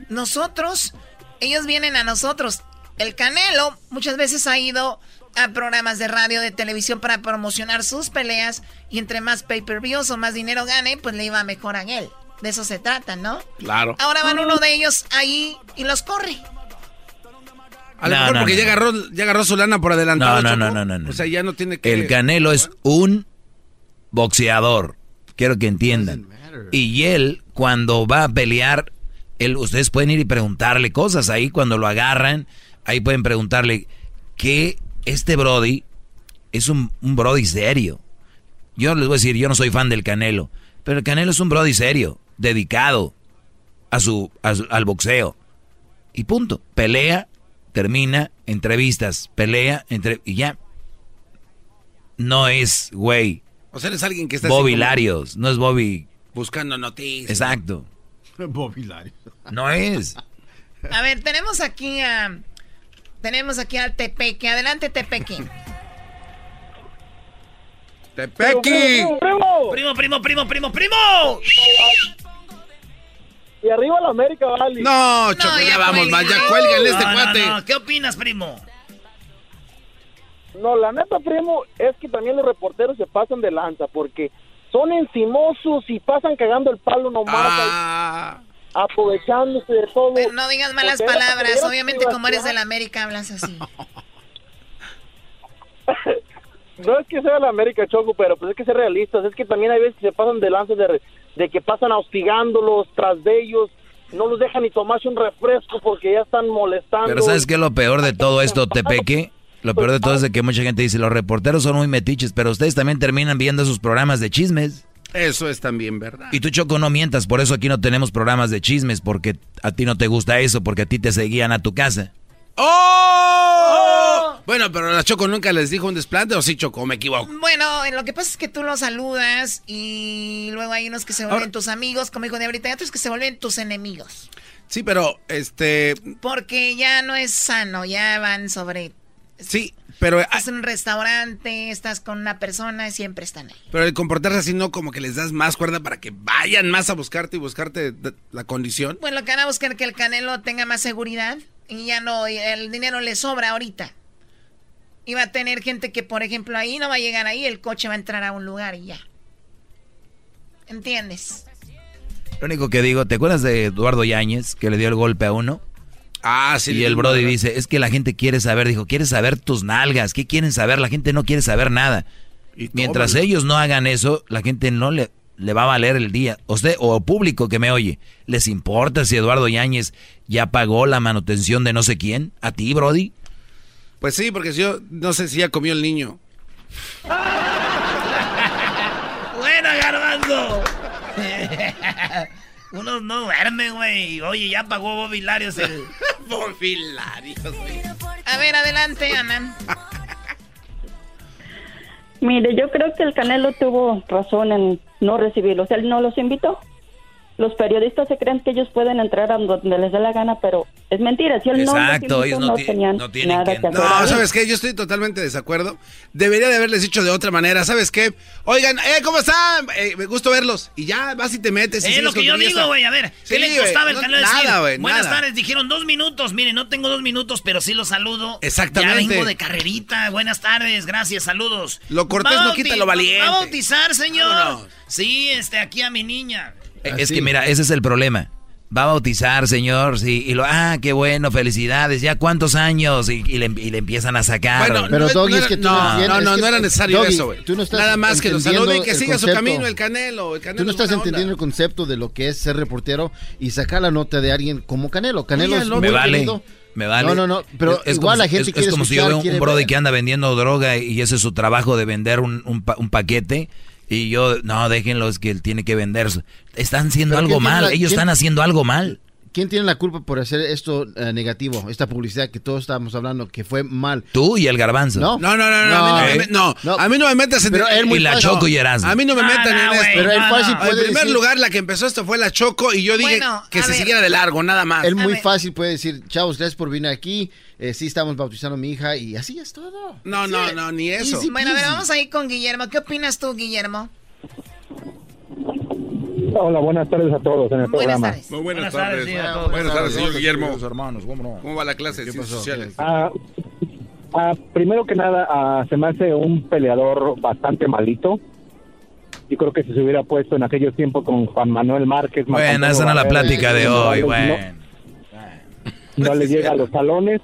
nosotros, ellos vienen a nosotros. El Canelo muchas veces ha ido a programas de radio, de televisión para promocionar sus peleas y entre más pay-per-views o más dinero gane, pues le iba mejor a él. De eso se trata, ¿no? Claro. Ahora van uno de ellos ahí y los corre. A lo mejor porque ya, agarró, ya agarró su lana por adelantado. No, no, no, no, no, O sea, ya no tiene que... El Canelo es un boxeador. Quiero que entiendan. Y él, cuando va a pelear, él, ustedes pueden ir y preguntarle cosas ahí cuando lo agarran. Ahí pueden preguntarle qué este Brody es un, Brody serio. Yo les voy a decir, yo no soy fan del Canelo, pero el Canelo es un Brody serio, dedicado a su, al boxeo. Y punto. Pelea, termina, entrevistas, pelea, entre, y ya. No es, güey. O sea, es alguien que está... Bobby Larios, no es Bobby... Buscando noticias. Exacto. Bobby Larios. No es. A ver, tenemos aquí a... Tenemos aquí al Tepeque. Adelante, Tepeque. ¡Tepeque! Primo, primo, primo, primo, primo. Y arriba la América, vale. No, Choco, ya, vamos más. Ya cuélguenle este cuate. ¿Qué opinas, primo? No, la neta, primo, es que también los reporteros se pasan de lanza porque son encimosos y pasan cagando el palo nomás. Ah aprovechándose de todo. Pero no digas malas palabras, obviamente como eres de la América hablas así. no es que sea la América Choco, pero pues es que ser realistas, es que también hay veces que se pasan de lanzas de, de que pasan hostigándolos tras de ellos, no los dejan ni tomarse un refresco porque ya están molestando. Pero ¿sabes qué es lo peor de todo esto, Tepeque? Lo peor de todo es de que mucha gente dice, los reporteros son muy metiches, pero ustedes también terminan viendo sus programas de chismes. Eso es también verdad. Y tú, Choco, no mientas, por eso aquí no tenemos programas de chismes, porque a ti no te gusta eso, porque a ti te seguían a tu casa. ¡Oh! Bueno, pero la Choco nunca les dijo un desplante, ¿o sí, Choco? ¿Me equivoco? Bueno, lo que pasa es que tú los saludas y luego hay unos que se vuelven tus amigos, como dijo de ahorita, y otros que se vuelven tus enemigos. Sí, pero este... Porque ya no es sano, ya van sobre... Sí, pero... Estás en un restaurante, estás con una persona y siempre están ahí. Pero el comportarse así no como que les das más cuerda para que vayan más a buscarte y buscarte la condición. Bueno, lo que van a buscar que el Canelo tenga más seguridad y ya no, el dinero le sobra ahorita. Y va a tener gente que, por ejemplo, ahí no va a llegar ahí, el coche va a entrar a un lugar y ya. ¿Entiendes? Lo único que digo, ¿te acuerdas de Eduardo Yáñez que le dio el golpe a uno? Ah, sí. Y el Brody dice, es que la gente quiere saber, dijo, quiere saber tus nalgas, ¿qué quieren saber? La gente no quiere saber nada. Y Mientras ellos no hagan eso, la gente no le, le va a valer el día. Usted o público que me oye, ¿les importa si Eduardo Yáñez ya pagó la manutención de no sé quién? ¿A ti, Brody? Pues sí, porque yo no sé si ya comió el niño. ¡Buena, garbanzo! Uno no duerme, güey. Oye, ya pagó Bobby Larios el... Bobby Larios, güey. A ver, adelante, Ana. Mire, yo creo que el Canelo tuvo razón en no recibirlos. Él no los invitó los periodistas se creen que ellos pueden entrar a donde les dé la gana, pero es mentira. Si él Exacto, no, ellos no, tenían no tienen nada que, No, ¿sabes qué? Yo estoy totalmente de desacuerdo. Debería de haberles dicho de otra manera. ¿Sabes qué? Oigan, eh, ¿cómo están? Eh, me gusta verlos. Y ya vas y te metes. Es lo que yo digo, güey. A ver, ¿qué le costaba el canal Nada, güey. Buenas tardes, dijeron dos minutos. Miren, no tengo dos minutos, pero sí los saludo. Exactamente. Ya vengo de carrerita. Buenas tardes, gracias, saludos. Lo cortés no quita lo valiente. ¿Va a bautizar, señor? Sí, este, aquí a mi niña. Eh, es que mira, ese es el problema. Va a bautizar, señor, sí, y lo, ah, qué bueno, felicidades, ya cuántos años, y, le, empiezan a sacar. Bueno, pero Doggy, es que tú no, no, no, no, era necesario eso, güey. No Nada más que lo salude y que siga su camino, el Canelo. El canelo tú no estás entendiendo el concepto de lo que es ser reportero y sacar la nota de alguien como Canelo. Canelo es me vale. Me vale. No, no, no, pero es, igual la gente es, es como si yo veo un, un brody que anda vendiendo droga y ese es su trabajo de vender un, un, un paquete y yo, no, déjenlo, es que él tiene que vender. Están haciendo algo mal, ellos están haciendo algo mal. ¿Quién tiene la culpa por hacer esto eh, negativo, esta publicidad que todos estábamos hablando, que fue mal? Tú y el garbanzo. No, no, no, no, no, a, mí no, me, no, a mí no me metas en... Pero él muy y la Choco y Erasmo. A mí no me metan en esto. Pero él fácil puede En primer lugar, la que empezó esto fue la Choco y yo dije que se siguiera de largo, nada más. Él muy fácil puede decir, chavos, gracias por venir aquí, eh, sí estamos bautizando a mi hija y así es todo. No, no, no, ni eso. bueno, a ver, vamos a ir con Guillermo. ¿Qué opinas tú, Guillermo? Hola, buenas tardes a todos en el programa. Muy buenas, tardes. Buenas tardes, señor Guillermo. hermanos, ¿cómo, va la clase de ciencias sociales? Ah, ah, primero que nada, ah, se me hace un peleador bastante malito. Yo creo que si se hubiera puesto en aquellos tiempos con Juan Manuel Márquez. Bueno, esa no es la plática de hoy, bueno. No, le llega a los talones.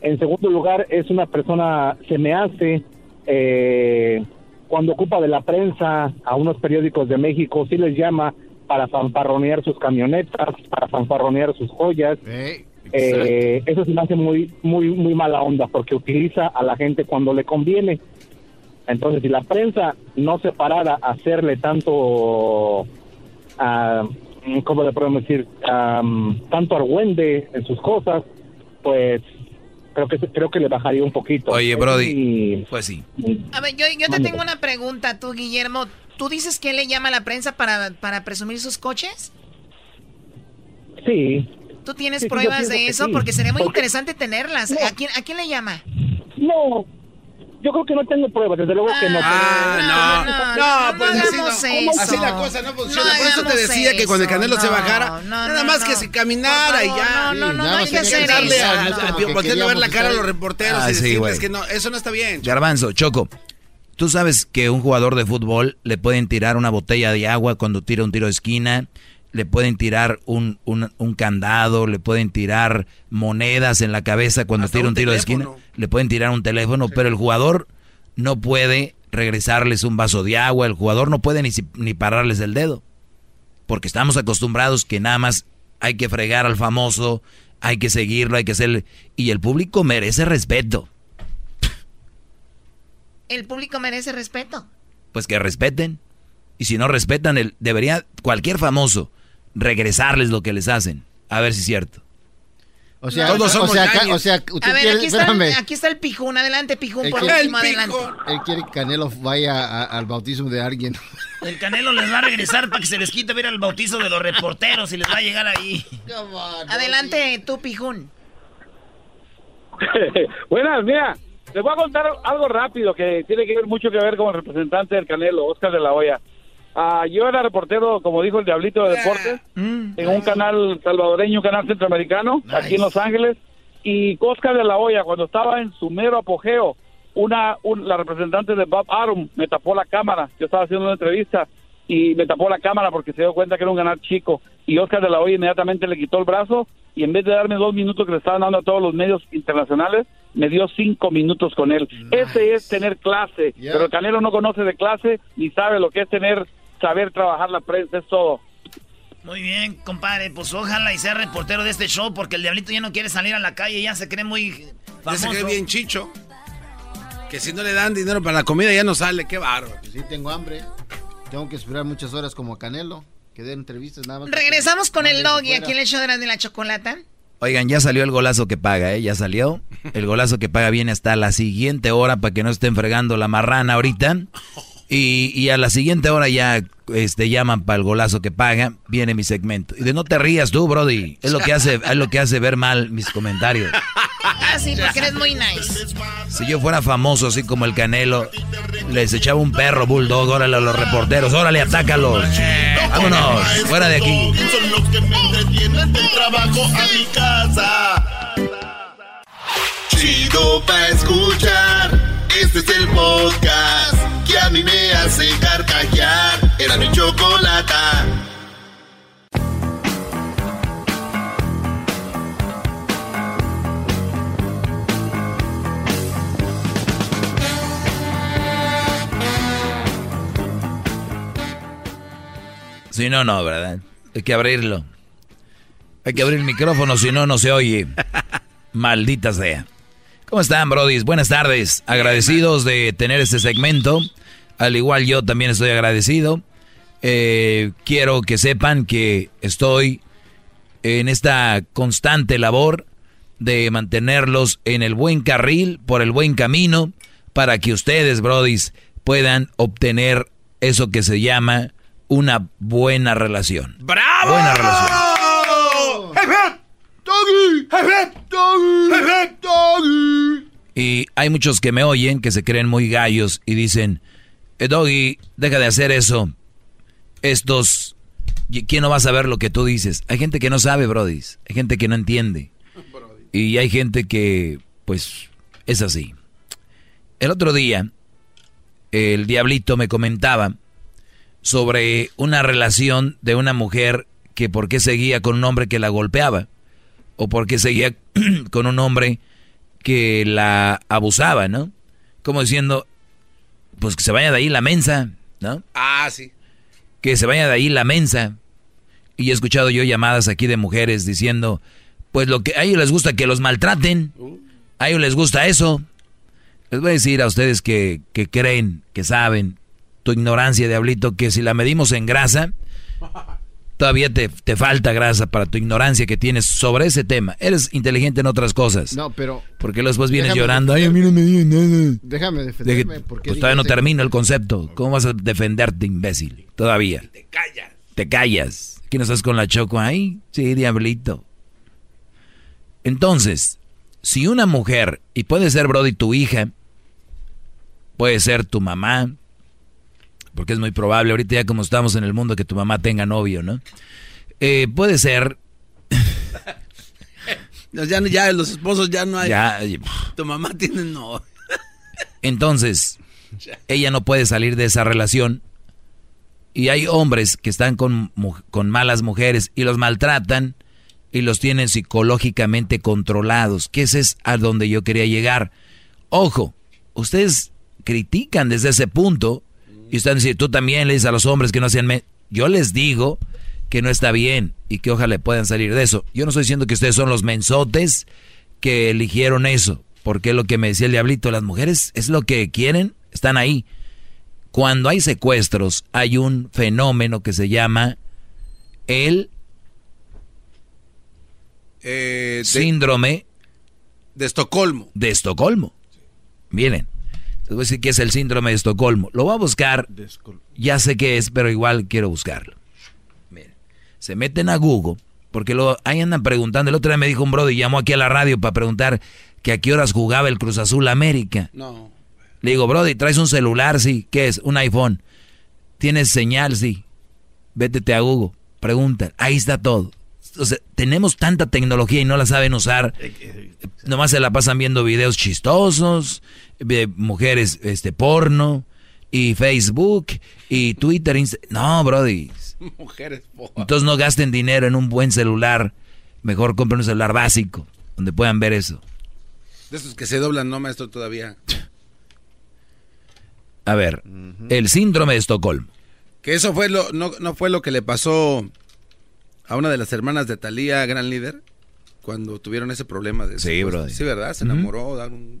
En segundo lugar, es una persona, se me hace... Eh, cuando ocupa de la prensa a unos periódicos de México, sí les llama para fanfarronear sus camionetas, para fanfarronear sus joyas. Eh, eso se me hace muy, muy, muy mala onda porque utiliza a la gente cuando le conviene. Entonces, si la prensa no se parara a hacerle tanto, uh, ¿cómo le podemos decir? tanto argüende en sus cosas, pues creo que creo que le bajaría un poquito. Oye, Brody, pues sí. A ver, yo, yo te tengo una pregunta, tú, Guillermo. ¿Tú dices que él le llama a la prensa para, para presumir sus coches? Sí. ¿Tú tienes pruebas de eso? Porque sería muy interesante tenerlas. ¿A, quién, ¿A quién le llama? No, yo creo que no tengo pruebas, desde luego que no. Ah, no, no, no, pues así, no, así la cosa no funciona. Por eso te decía que cuando el Canelo se bajara, nada más que se caminara y ya. No, no, no, no hay que hacer eso. Voltearle a ver la cara a los reporteros y decirles que no, eso no está bien. Garbanzo, Choco, Tú sabes que un jugador de fútbol le pueden tirar una botella de agua cuando tira un tiro de esquina, le pueden tirar un, un, candado, le pueden tirar monedas en la cabeza cuando tira un, tiro de esquina, le pueden tirar un teléfono, pero el jugador no puede regresarles un vaso de agua, el jugador no puede ni, ni pararles el dedo, porque estamos acostumbrados que nada más hay que fregar al famoso, hay que seguirlo, hay que hacerle... Y el público merece respeto. El público merece respeto. Pues que respeten. Y si no respetan, el, debería cualquier famoso regresarles lo que les hacen. A ver si es cierto. O sea, todos somos o sea, o sea, a ver, aquí, está el, aquí, está el, pijún. Adelante, pijún, por último, adelante. Él quiere que Canelo vaya al bautismo de alguien. El Canelo les va a regresar para que se les quite ver al bautizo de los reporteros y les va a llegar ahí. Adelante, tú, pijún. Buenas, mira, les voy a contar algo rápido que tiene que ver mucho que ver con el representante del Canelo, Oscar de la Hoya. Ah, yo era reportero, como dijo el Diablito de Deportes, mm. en un canal salvadoreño, un canal centroamericano, aquí en Los Ángeles. Y Oscar de la Hoya, cuando estaba en su mero apogeo, una, la representante de Bob Arum me tapó la cámara. Yo estaba haciendo una entrevista y me tapó la cámara porque se dio cuenta que era un canal chico. Y Oscar de la Hoya inmediatamente le quitó el brazo y en vez de darme dos minutos que le estaban dando a todos los medios internacionales, me dio cinco minutos con él. Ese es tener clase, pero el Canelo no conoce de clase ni sabe lo que es tener, saber trabajar la prensa, es todo. Muy bien, compadre, pues ojalá y sea reportero de este show porque el diablito ya no quiere salir a la calle, ya se cree muy famoso. Ya se cree bien chicho. Que si no le dan dinero para la comida ya no sale, qué bárbaro. Sí, tengo hambre. Tengo que esperar muchas horas como Canelo. que den entrevistas nada más. Regresamos con el doggy aquí en el show de la chocolata. Oigan, ya salió el golazo que paga, ¿eh? Ya salió. El golazo que paga viene hasta la siguiente hora para que no estén fregando la marrana ahorita. Y, y a la siguiente hora ya este, llaman para el golazo que paga, viene mi segmento. Y de no te rías tú, Brody. Es lo que hace, es lo que hace ver mal mis comentarios. Ah, sí, porque eres muy nice. Si yo fuera famoso así como el Canelo, les echaba un perro bulldog, órale a los reporteros, órale, atácalos. Vámonos, fuera de aquí. Son los que me entretienen del trabajo a mi casa. Chido pa' escuchar. Este es el podcast que a mí me hace chocolata. Si no, no, ¿verdad? Hay que abrirlo. Hay que abrir el micrófono, si no, no se oye. Maldita sea. ¿Cómo están, brodis? Buenas tardes. Agradecidos de tener este segmento. Al igual yo también estoy agradecido. Eh, quiero que sepan que estoy en esta constante labor de mantenerlos en el buen carril, por el buen camino, para que ustedes, brodis, puedan obtener eso que se llama una buena relación. ¡Bravo! Buena relación. Y hay muchos que me oyen que se creen muy gallos y dicen, eh, Doggy, deja de hacer eso. Estos, ¿quién no va a saber lo que tú dices? Hay gente que no sabe, Brody. Hay gente que no entiende. Y hay gente que, pues, es así. El otro día, el diablito me comentaba sobre una relación de una mujer que por qué seguía con un hombre que la golpeaba o por qué seguía con un hombre que la abusaba, ¿no? Como diciendo, pues que se vaya de ahí la mensa, ¿no? Ah, sí. Que se vaya de ahí la mensa. Y he escuchado yo llamadas aquí de mujeres diciendo, pues lo que a ellos les gusta que los maltraten, a ellos les gusta eso. Les voy a decir a ustedes que, que creen, que saben, tu ignorancia, diablito, que si la medimos en grasa, todavía te, te, falta grasa para tu ignorancia que tienes sobre ese tema. Eres inteligente en otras cosas. No, pero... Porque después vienes llorando, ay, a mí no me digan nada. Déjame defenderme. De, pues todavía no termino el concepto. ¿Cómo vas a defenderte, imbécil? Todavía. Te callas. Te callas. ¿Quién estás con la choco ahí? Sí, diablito. Entonces, si una mujer, y puede ser, Brody, tu hija, puede ser tu mamá, porque es muy probable, ahorita ya como estamos en el mundo, que tu mamá tenga novio, ¿no? Eh, puede ser... ya, ya, los esposos ya no hay... Ya, tu mamá tiene no. Entonces, ella no puede salir de esa relación. Y hay hombres que están con, con malas mujeres y los maltratan y los tienen psicológicamente controlados, que ese es a donde yo quería llegar. Ojo, ustedes critican desde ese punto y están diciendo, tú también le dices a los hombres que no hacían... Yo les digo que no está bien y que ojalá puedan salir de eso. Yo no estoy diciendo que ustedes son los mensotes que eligieron eso, porque es lo que me decía el diablito, las mujeres es lo que quieren, están ahí. Cuando hay secuestros hay un fenómeno que se llama el eh, de, síndrome de Estocolmo. De Estocolmo. Miren, les voy a decir que es el síndrome de Estocolmo. Lo voy a buscar. Ya sé qué es, pero igual quiero buscarlo. Miren, se meten a Google, porque lo, ahí andan preguntando. El otro día me dijo un brother y llamó aquí a la radio para preguntar que a qué horas jugaba el Cruz Azul América. No. Le digo, brother, ¿traes un celular? Sí. ¿Qué es? Un iPhone. ¿Tienes señal? Sí. Vétete a Google. Pregunta. Ahí está todo. O sea, tenemos tanta tecnología y no la saben usar. Nomás se la pasan viendo videos chistosos, de mujeres este porno y Facebook y Twitter. No, brody. Mujeres porno. Entonces no gasten dinero en un buen celular. Mejor compren un celular básico donde puedan ver eso. De esos que se doblan, no, maestro, todavía. A ver, uh -huh. el síndrome de Estocolmo. Que eso fue lo, no, no fue lo que le pasó a una de las hermanas de Talía, gran líder, cuando tuvieron ese problema de Sí, bro. Sí, ¿verdad? Se enamoró. Uh -huh. un...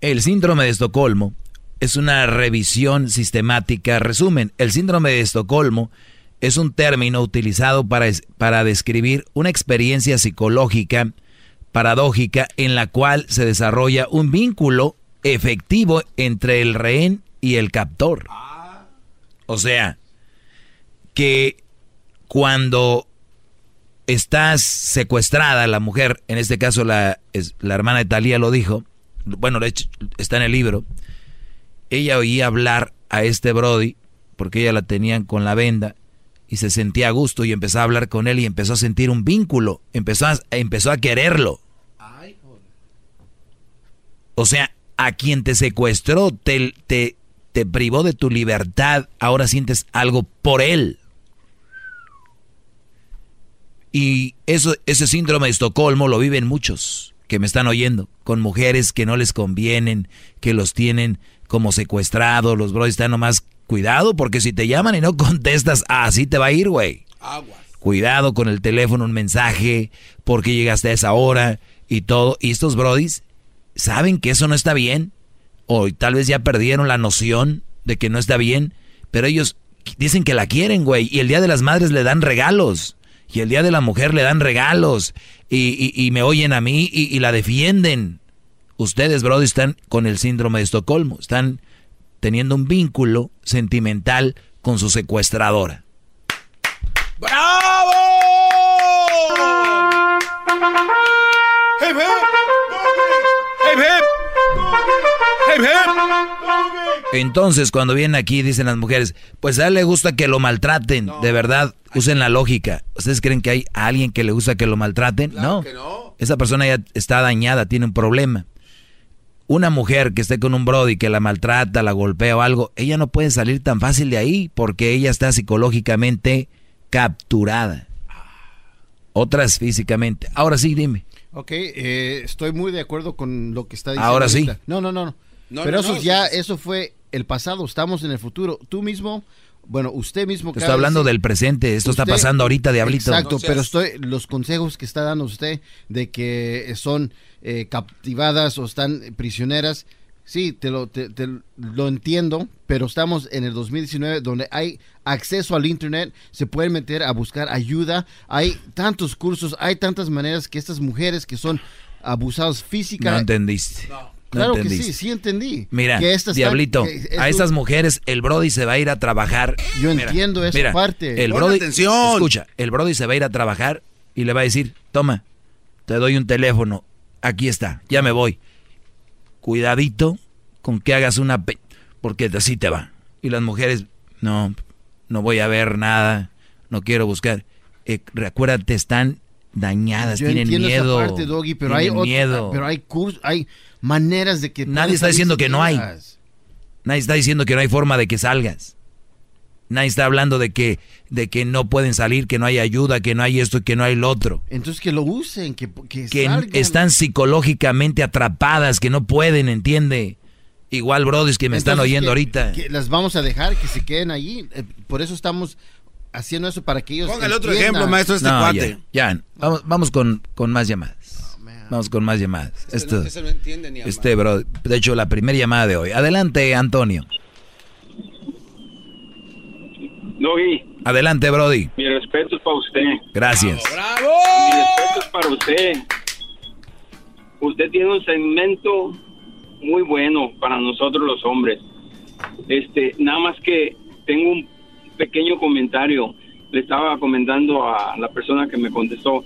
El síndrome de Estocolmo es una revisión sistemática. Resumen, el síndrome de Estocolmo es un término utilizado para, para describir una experiencia psicológica paradójica en la cual se desarrolla un vínculo efectivo entre el rehén y el captor. O sea, que cuando estás secuestrada, la mujer, en este caso la, la hermana de Talía lo dijo, bueno, está en el libro, ella oía hablar a este Brody, porque ella la tenían con la venda, y se sentía a gusto y empezó a hablar con él y empezó a sentir un vínculo, empezó a, empezó a quererlo. O sea, a quien te secuestró, te, te, te privó de tu libertad, ahora sientes algo por él. Y eso, ese síndrome de Estocolmo lo viven muchos que me están oyendo, con mujeres que no les convienen, que los tienen como secuestrados, los bros están nomás, cuidado, porque si te llaman y no contestas, así te va a ir, güey. Cuidado con el teléfono, un mensaje, porque llegaste a esa hora y todo. Y estos brodis saben que eso no está bien, o tal vez ya perdieron la noción de que no está bien, pero ellos dicen que la quieren, güey, y el Día de las Madres le dan regalos y el Día de la Mujer le dan regalos y, me oyen a mí y, la defienden. Ustedes, Brody, están con el síndrome de Estocolmo, están teniendo un vínculo sentimental con su secuestradora. ¡Bravo! Entonces, cuando vienen aquí, dicen las mujeres, pues a él le gusta que lo maltraten. De verdad, usen la lógica. ¿Ustedes creen que hay alguien que le gusta que lo maltraten? no. Esa persona ya está dañada, tiene un problema. Una mujer que esté con un brody que la maltrata, la golpea o algo, ella no puede salir tan fácil de ahí porque ella está psicológicamente capturada. Otras físicamente. Ahora sí, dime. Ok, eh, estoy muy de acuerdo con lo que está diciendo. Ahora sí. No, no, no. no. Pero eso ya, eso fue el pasado, estamos en el futuro. Tú mismo, bueno, usted mismo... Está hablando del presente, esto está pasando ahorita, Diablito. Exacto, pero estoy, los consejos que está dando usted de que son eh, captivadas o están prisioneras, sí, te lo, te, lo entiendo, pero estamos en el 2019 donde hay acceso al Internet, se pueden meter a buscar ayuda, hay tantos cursos, hay tantas maneras que estas mujeres que son abusadas físicamente... No entendiste claro que sí, sí entendí. Mira, Diablito, a estas mujeres el Brody se va a ir a trabajar. Yo entiendo esa parte. El Brody, escucha, el Brody se va a ir a trabajar y le va a decir, toma, te doy un teléfono, aquí está, ya me voy. Cuidadito con que hagas una... porque así te va. Y las mujeres, no, no voy a ver nada, no quiero buscar. Eh, recuérdate, están dañadas, tienen miedo. Esa parte, Doggy, pero hay miedo. pero hay cursos, hay maneras de que... Nadie está diciendo que no hay. Nadie está diciendo que no hay forma de que salgas. Nadie está hablando de que, de que no pueden salir, que no hay ayuda, que no hay esto, que no hay lo otro. Entonces que lo usen, que, que, están psicológicamente atrapadas, que no pueden, ¿entiende? Igual, brodis, que me están oyendo ahorita. las vamos a dejar que se queden allí. Eh, por eso estamos haciendo eso para que ellos. Ponga el otro ejemplo, maestro, este cuate. Ya, Vamos, vamos con, con más llamadas. Vamos con más llamadas. Esto, este, bro, de hecho, la primera llamada de hoy. Adelante, Antonio. Doggy. Adelante, Brody. Mi respeto es para usted. Gracias. ¡Bravo! Mi respeto es para usted. Usted tiene un segmento muy bueno para nosotros los hombres. Este, nada más que tengo un pequeño comentario. Le estaba comentando a la persona que me contestó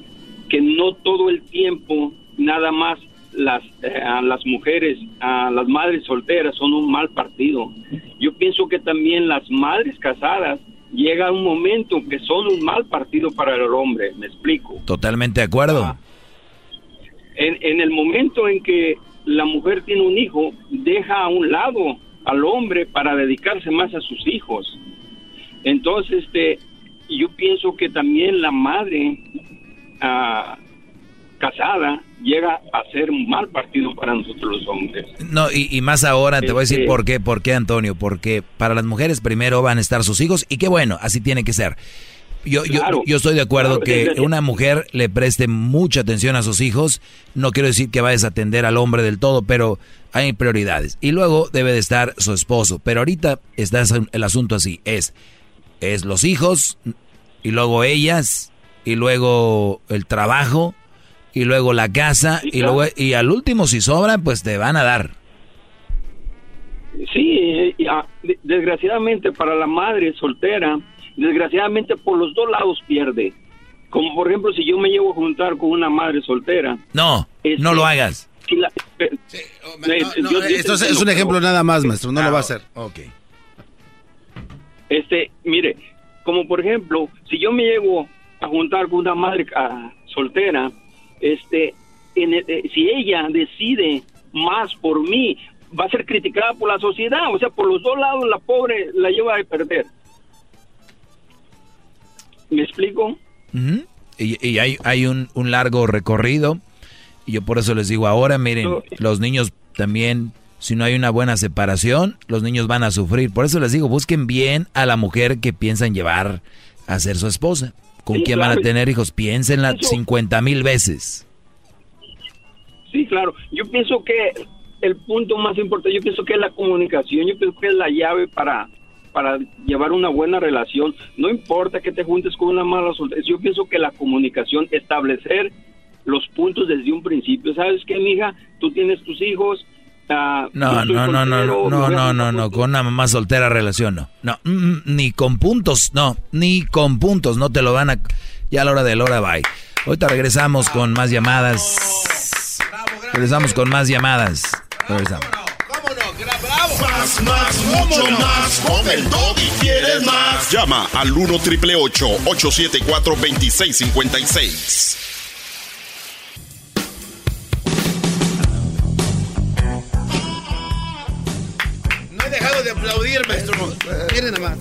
que no todo el tiempo nada más las, eh, las mujeres, a las madres solteras son un mal partido. Yo pienso que también las madres casadas llega un momento que son un mal partido para el hombre, me explico. Totalmente de acuerdo. Ah. en, en el momento en que la mujer tiene un hijo, deja a un lado al hombre para dedicarse más a sus hijos. Entonces, este, yo pienso que también la madre ah, casada llega a ser un mal partido para nosotros los hombres. No, y, más ahora te voy a decir este por qué, por qué Antonio, porque para las mujeres primero van a estar sus hijos y qué bueno, así tiene que ser. Yo, yo, yo estoy de acuerdo que una mujer le preste mucha atención a sus hijos, no quiero decir que va a desatender al hombre del todo, pero hay prioridades. Y luego debe de estar su esposo, pero ahorita está el asunto así, es es los hijos, y luego ellas, y luego el trabajo, y luego la casa, y luego y al último si sobran, pues te van a dar. Sí, ah, desgraciadamente para la madre soltera, desgraciadamente por los dos lados pierde. Como por ejemplo, si yo me llevo a juntar con una madre soltera. No, no lo hagas. esto es, un ejemplo nada más, maestro, no lo va a hacer. Ok. Este, mire, como por ejemplo, si yo me llevo a juntar con una madre ah, soltera, este, eh, si ella decide más por mí, va a ser criticada por la sociedad, o sea, por los dos lados la pobre la lleva a perder. ¿Me explico? Y, hay, hay un, un, largo recorrido. Y yo por eso les digo ahora, miren, los niños también, si no hay una buena separación, los niños van a sufrir. Por eso les digo, busquen bien a la mujer que piensan llevar a ser su esposa. ¿Con quién van a tener hijos? Piénsenla 50 mil veces. Sí, claro. Yo pienso que el punto más importante, yo pienso que es la comunicación, yo pienso que es la llave para, para llevar una buena relación. No importa que te juntes con una mala soltera, yo pienso que la comunicación, establecer los puntos desde un principio. ¿Sabes qué, mija? Tú tienes tus hijos. Uh, no, no, no, no, no, no, no, no, no, con una mamá soltera relación no. No, mm, mm, ni con puntos, no, ni con puntos, no te lo van a... Ya a la hora de la hora, bye. Ahorita regresamos con más llamadas. Regresamos con más llamadas. Regresamos. Más, más, mucho más. Con el y quieres más. Llama al 1 triple 874 2656. Aplaudir, maestro. Miren nomás.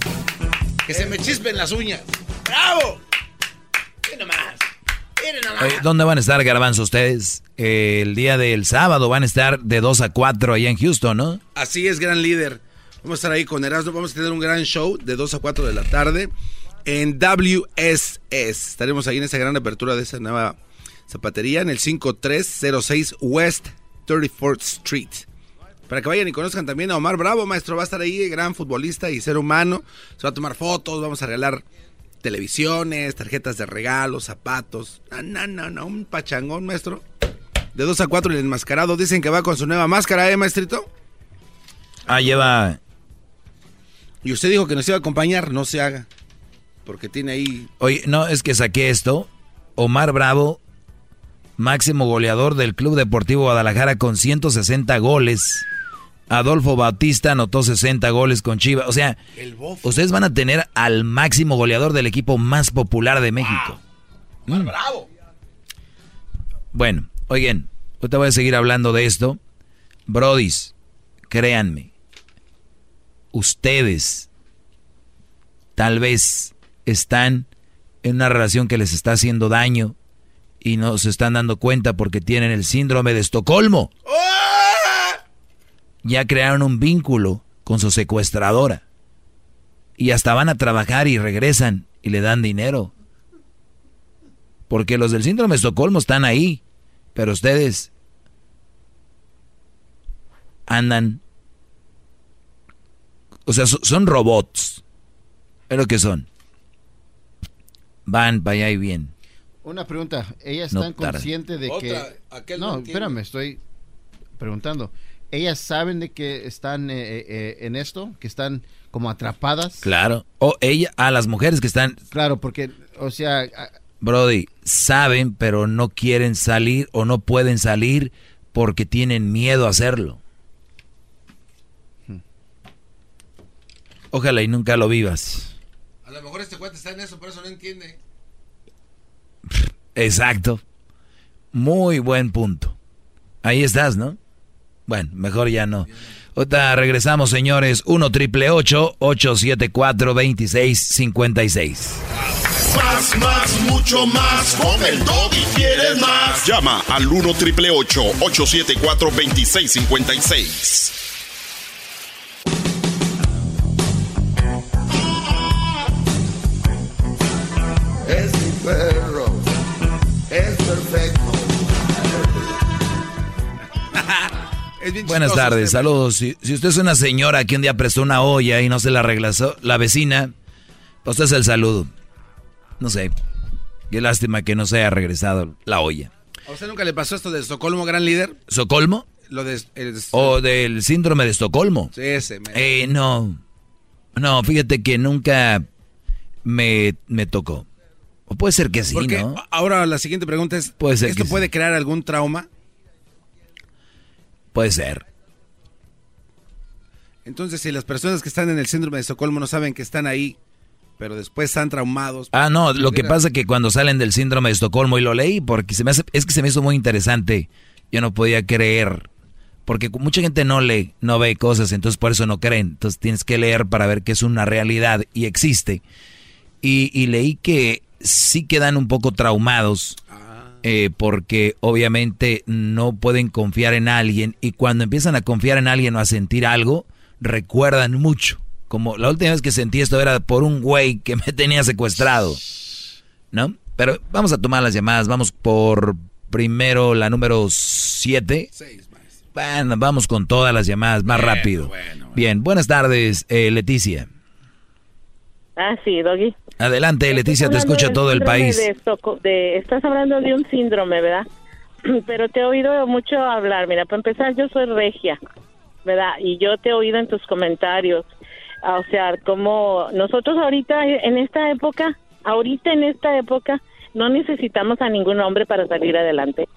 Que se me chispen las uñas. ¡Bravo! Miren nomás. ¿Dónde van a estar, Garbanzo, ustedes? el día del sábado van a estar de 2 a 4 allá en Houston, ¿no? Así es, gran líder. Vamos a estar ahí con Erasmo. Vamos a tener un gran show de 2 a 4 de la tarde en WSS. Estaremos ahí en esa gran apertura de esa nueva zapatería en el 5306 West 34th Street. Para que vayan y conozcan también a Omar Bravo, maestro. Va a estar ahí, gran futbolista y ser humano. Se va a tomar fotos, vamos a regalar televisiones, tarjetas de regalo, zapatos. No, no, un pachangón, maestro. De 2 a 4 el enmascarado. Dicen que va con su nueva máscara, ¿eh, maestrito? Ah, lleva. Y usted dijo que nos iba a acompañar, no se haga. Porque tiene ahí. Oye, no, es que saqué esto. Omar Bravo, máximo goleador del Club Deportivo Guadalajara con 160 goles. Adolfo Bautista anotó 60 goles con Chivas. O sea, ustedes van a tener al máximo goleador del equipo más popular de México. Mm. ¡Bravo! Bueno, oigan, te voy a seguir hablando de esto. Brodis, créanme, ustedes tal vez están en una relación que les está haciendo daño y no se están dando cuenta porque tienen el síndrome de Estocolmo. ¡Oh! Ya crearon un vínculo con su secuestradora. Y hasta van a trabajar y regresan y le dan dinero. Porque los del síndrome de Estocolmo están ahí, pero ustedes andan... O sea, son robots. Es lo que son. Van para allá y bien. Una pregunta. ¿Ellas están conscientes de que... no, espérame, estoy preguntando ellas saben de que están eh, eh, eh, en esto, que están como atrapadas. Claro. O ella, a las mujeres que están. Claro, porque, o sea. Brody, saben, pero no quieren salir o no pueden salir porque tienen miedo a hacerlo. Ojalá y nunca lo vivas. A lo mejor este cuate está en eso, por eso no entiende. Exacto. Muy buen punto. Ahí estás, ¿no? Bueno, mejor ya no. Otra, regresamos, señores. 1 triple 874 2656. Más, más, mucho más. Con el y quieres más. Llama al 1 triple 874 2656. Buenas tardes, saludos. Si, usted es una señora que un día prestó una olla y no se la regresó la vecina, Usted es el saludo. No sé. Qué lástima que no se haya regresado la olla. ¿A usted nunca le pasó esto de Estocolmo, gran líder? ¿Socolmo? Lo de, o del síndrome de Estocolmo. Sí, ese. Eh, no. No, fíjate que nunca me, me tocó. O puede ser que sí, ¿no? Ahora la siguiente pregunta es, puede ser ¿esto puede crear algún trauma? Puede ser. Entonces, si las personas que están en el síndrome de Estocolmo no saben que están ahí, pero después están traumados. Ah, no, lo que pasa es que cuando salen del síndrome de Estocolmo, y lo leí porque se me hace, es que se me hizo muy interesante, yo no podía creer, porque mucha gente no lee, no ve cosas, entonces por eso no creen, entonces tienes que leer para ver que es una realidad y existe. Y, y leí que sí quedan un poco traumados eh, porque obviamente no pueden confiar en alguien y cuando empiezan a confiar en alguien o a sentir algo, recuerdan mucho. Como la última vez que sentí esto era por un güey que me tenía secuestrado. ¿No? Pero vamos a tomar las llamadas. Vamos por primero la número 7. Bueno, vamos con todas las llamadas más rápido. Bien, buenas tardes, eh, Leticia. Ah, sí, Doggy. Adelante, Leticia, te escucha todo el país. De, estás hablando de un síndrome, ¿verdad? Pero te he oído mucho hablar. Mira, para empezar, yo soy regia, ¿verdad? Y yo te he oído en tus comentarios. O sea, como nosotros ahorita, en esta época, ahorita en esta época, no necesitamos a ningún hombre para salir adelante.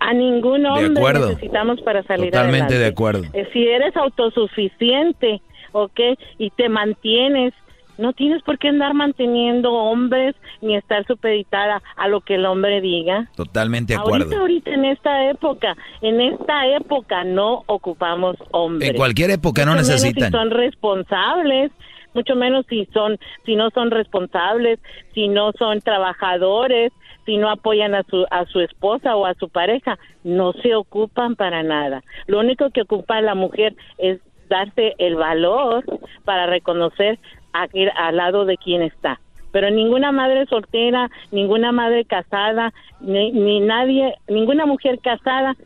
A ningún hombre necesitamos para salir adelante. Totalmente de acuerdo. Eh, si eres autosuficiente, ¿ok? Y te mantienes no tienes por qué andar manteniendo hombres ni estar supeditada a lo que el hombre diga. Totalmente de acuerdo. Ahorita, ahorita en esta época, en esta época no ocupamos hombres. En cualquier época no necesitan. si son responsables, mucho menos si son, si no son responsables, si no son trabajadores, si no apoyan a su, a su esposa o a su pareja, no se ocupan para nada. Lo único que ocupa la mujer es darse el valor para reconocer al lado de quien está. Pero ninguna madre soltera, ninguna madre casada, ni, nadie, ninguna mujer casada,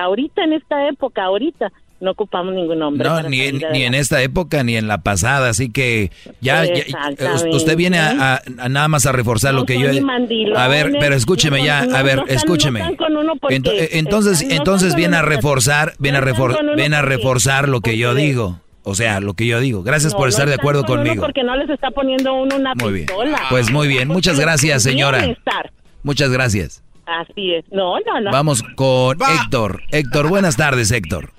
ahorita en esta época, ahorita, no ocupamos ningún hombre. No, ni, en, esta época ni en la pasada, así que ya, usted viene a, nada más a reforzar lo que yo... A ver, pero escúcheme ya, a ver, escúcheme. entonces, entonces viene a reforzar, viene a, viene a reforzar lo que yo digo. O sea, lo que yo digo. Gracias por estar de acuerdo conmigo. porque no les está poniendo uno una muy Pues muy bien. Muchas gracias, señora. Muchas gracias. Así es. No, no, no. Vamos con Héctor. Héctor, buenas tardes, Héctor.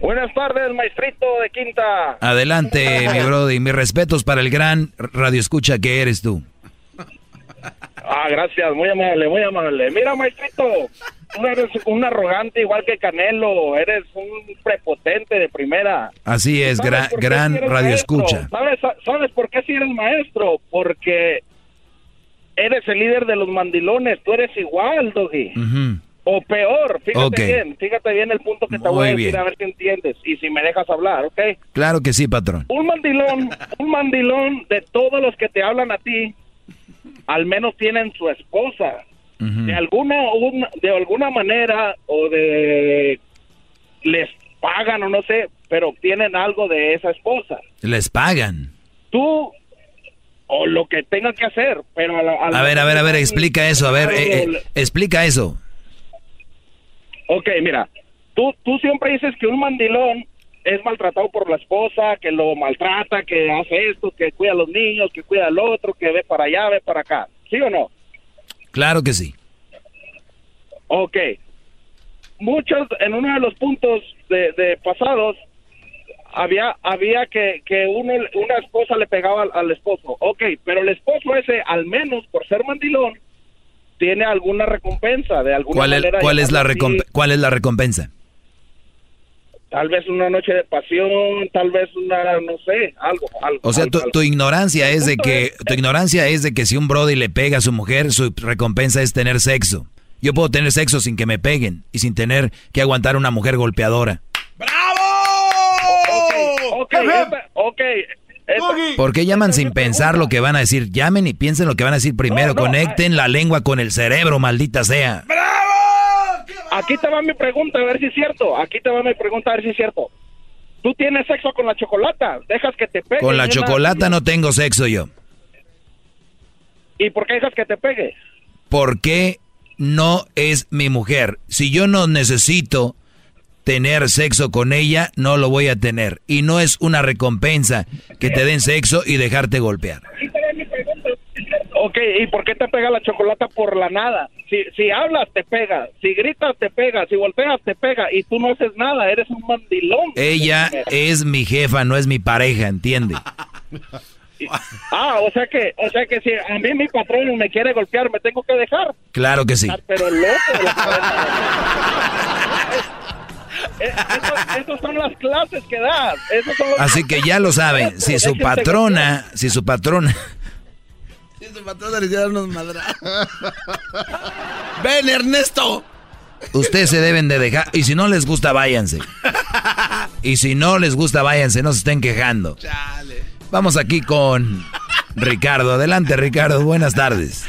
Buenas tardes, maestrito de Quinta. Adelante, mi brody. Mis respetos para el gran radio escucha que eres tú. Ah, gracias. Muy amable, muy amable. Mira, maestrito tú eres un arrogante igual que Canelo, eres un prepotente de primera. Así es, gran, gran radio escucha. ¿Sabes, ¿Sabes por qué si eres maestro? Porque eres el líder de los mandilones, tú eres igual, Doggy. O peor, fíjate bien, fíjate bien el punto que te voy a decir, a ver si entiendes y si me dejas hablar, ¿ok? Claro que sí, patrón. Un mandilón, un mandilón de todos los que te hablan a ti, al menos tienen su esposa de alguna de alguna manera o de les pagan o no sé, pero obtienen algo de esa esposa. Les pagan. Tú o lo que tenga que hacer, pero a, ver, a ver, a ver, explica eso, a ver, eh, eh, explica eso. Ok, mira, tú tú siempre dices que un mandilón es maltratado por la esposa, que lo maltrata, que hace esto, que cuida a los niños, que cuida al otro, que ve para allá, ve para acá. ¿Sí o no? Claro que sí. Ok. Muchos, en uno de los puntos de, pasados, había había que, que uno, una esposa le pegaba al, esposo. Ok, pero el esposo ese, al menos por ser mandilón, tiene alguna recompensa de alguna ¿Cuál manera. ¿cuál, es la ¿Cuál es la recompensa? Tal vez una noche de pasión, tal vez una, no sé, algo, algo. O sea, tu, ignorancia es de que, tu ignorancia es de que si un brody le pega a su mujer, su recompensa es tener sexo. Yo puedo tener sexo sin que me peguen y sin tener que aguantar una mujer golpeadora. ¡Bravo! Ok, ok. ¿Por qué llaman sin pensar lo que van a decir? Llamen y piensen lo que van a decir primero. Conecten la lengua con el cerebro, maldita sea. Aquí te va mi pregunta, a ver si es cierto. Aquí te va mi pregunta, a ver si es cierto. tú tienes sexo con la chocolata, dejas que te pegue. Con la chocolata no tengo sexo yo. ¿Y por qué dejas que te pegue? Porque no es mi mujer. Si yo no necesito tener sexo con ella, no lo voy a tener. Y no es una recompensa que te den sexo y dejarte golpear. Ok, ¿y por qué te pega la chocolata por la nada? Si, si hablas, te pega. Si gritas, te pega. Si golpeas, te pega. Y tú no haces nada, eres un mandilón. Ella es mi jefa, no es mi pareja, ¿entiende? Ah, o sea que, o sea que si a mí mi patrón me quiere golpear, me tengo que dejar. Claro que sí. Ah, pero loco. Esas son las clases que das. Así que ya lo saben. Si su patrona, si su patrona Ven, Ernesto. Ustedes se deben de dejar. Y si no les gusta, váyanse. Y si no les gusta, váyanse. No se estén quejando. Vamos aquí con Ricardo. Adelante, Ricardo. Buenas tardes.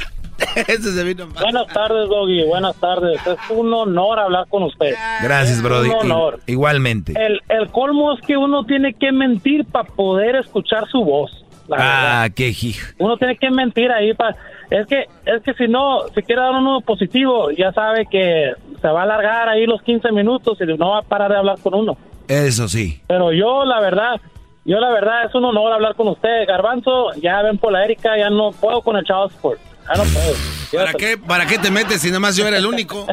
Buenas tardes, Doggy. Buenas tardes. Es un honor hablar con usted. Gracias, Brody. Un honor. Igualmente. El, el colmo es que uno tiene que mentir para poder escuchar su voz ah, qué Uno tiene que mentir ahí para es que es que si no si quiere dar uno positivo, ya sabe que se va a alargar ahí los 15 minutos y no va a parar de hablar con uno. Eso sí. Pero yo la verdad, yo la verdad es un honor hablar con usted, Garbanzo, ya ven por la Erika, ya no puedo con el Chavo Sport. Ya no puedo. ¿Para qué, ¿Para qué te metes si nada más yo era el único?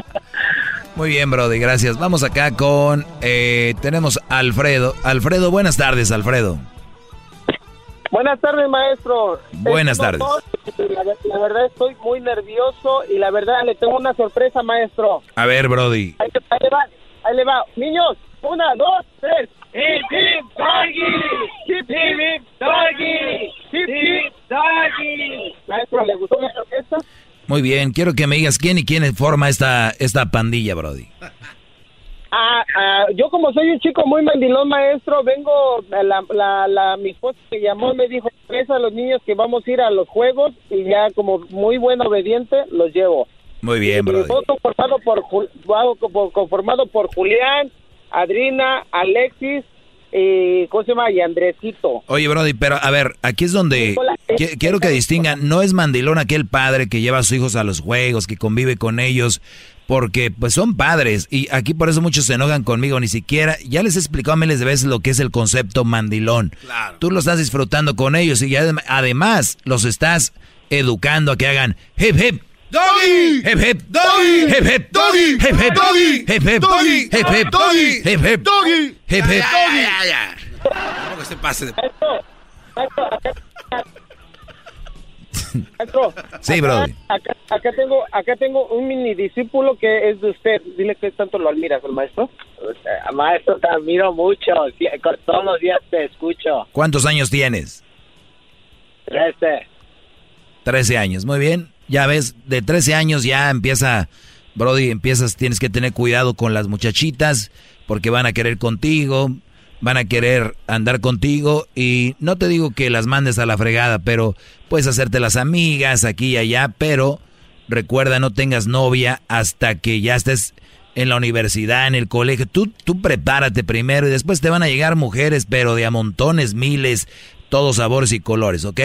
Muy bien, Brody, gracias. Vamos acá con. Eh, tenemos Alfredo. Alfredo, buenas tardes, Alfredo. Buenas tardes, maestro. Buenas tardes. La, verdad estoy muy nervioso y la verdad le tengo una sorpresa, maestro. A ver, Brody. Ahí, le va, ahí le va. Niños, una, dos, tres. Hip, hip, doggy. Hip, hip, doggy. Hip, hip, doggy. Maestro, ¿le gustó mi orquesta? Muy bien, quiero que me digas quién y quién forma esta, esta pandilla, Brody. Ah, ah, yo como soy un chico muy mandilón, maestro, vengo, la, la, la, mi esposa me llamó y me dijo, a los niños que vamos a ir a los juegos y ya como muy buen obediente los llevo. Muy bien, bro. Conformado por, conformado por Julián, Adrina, Alexis y, ¿cómo se llama? Y Andresito. Oye, Brody, pero a ver, aquí es donde quiero que distingan, no es mandilón aquel padre que lleva a sus hijos a los juegos, que convive con ellos, porque pues son padres y aquí por eso muchos se enojan conmigo, ni siquiera, ya les he explicado miles de veces lo que es el concepto mandilón. Tú lo estás disfrutando con ellos y además los estás educando a que hagan hip hip. Doggy, hip hip, doggy, hip hip, doggy, hip hip, doggy, hip hip, doggy, hip hip, doggy, hip hip, doggy, hip hip. Ya, ya, ya. ¿Cómo se pase de... sí, brother. Acá, acá, tengo, acá tengo un mini discípulo que es de usted. Dile que tanto lo admiras, el maestro. Maestro, te admiro mucho. Todos los días te escucho. ¿Cuántos años tienes? Trece. Trece años, muy bien. Ya ves, de trece años ya empieza, Brody, empiezas, tienes que tener cuidado con las muchachitas porque van a querer contigo van a querer andar contigo y no te digo que las mandes a la fregada, pero puedes hacerte las amigas aquí y allá, pero recuerda no tengas novia hasta que ya estés en la universidad, en el colegio. Tú, tú prepárate primero y después te van a llegar mujeres, pero de a montones, miles, todos sabores y colores, ¿ok?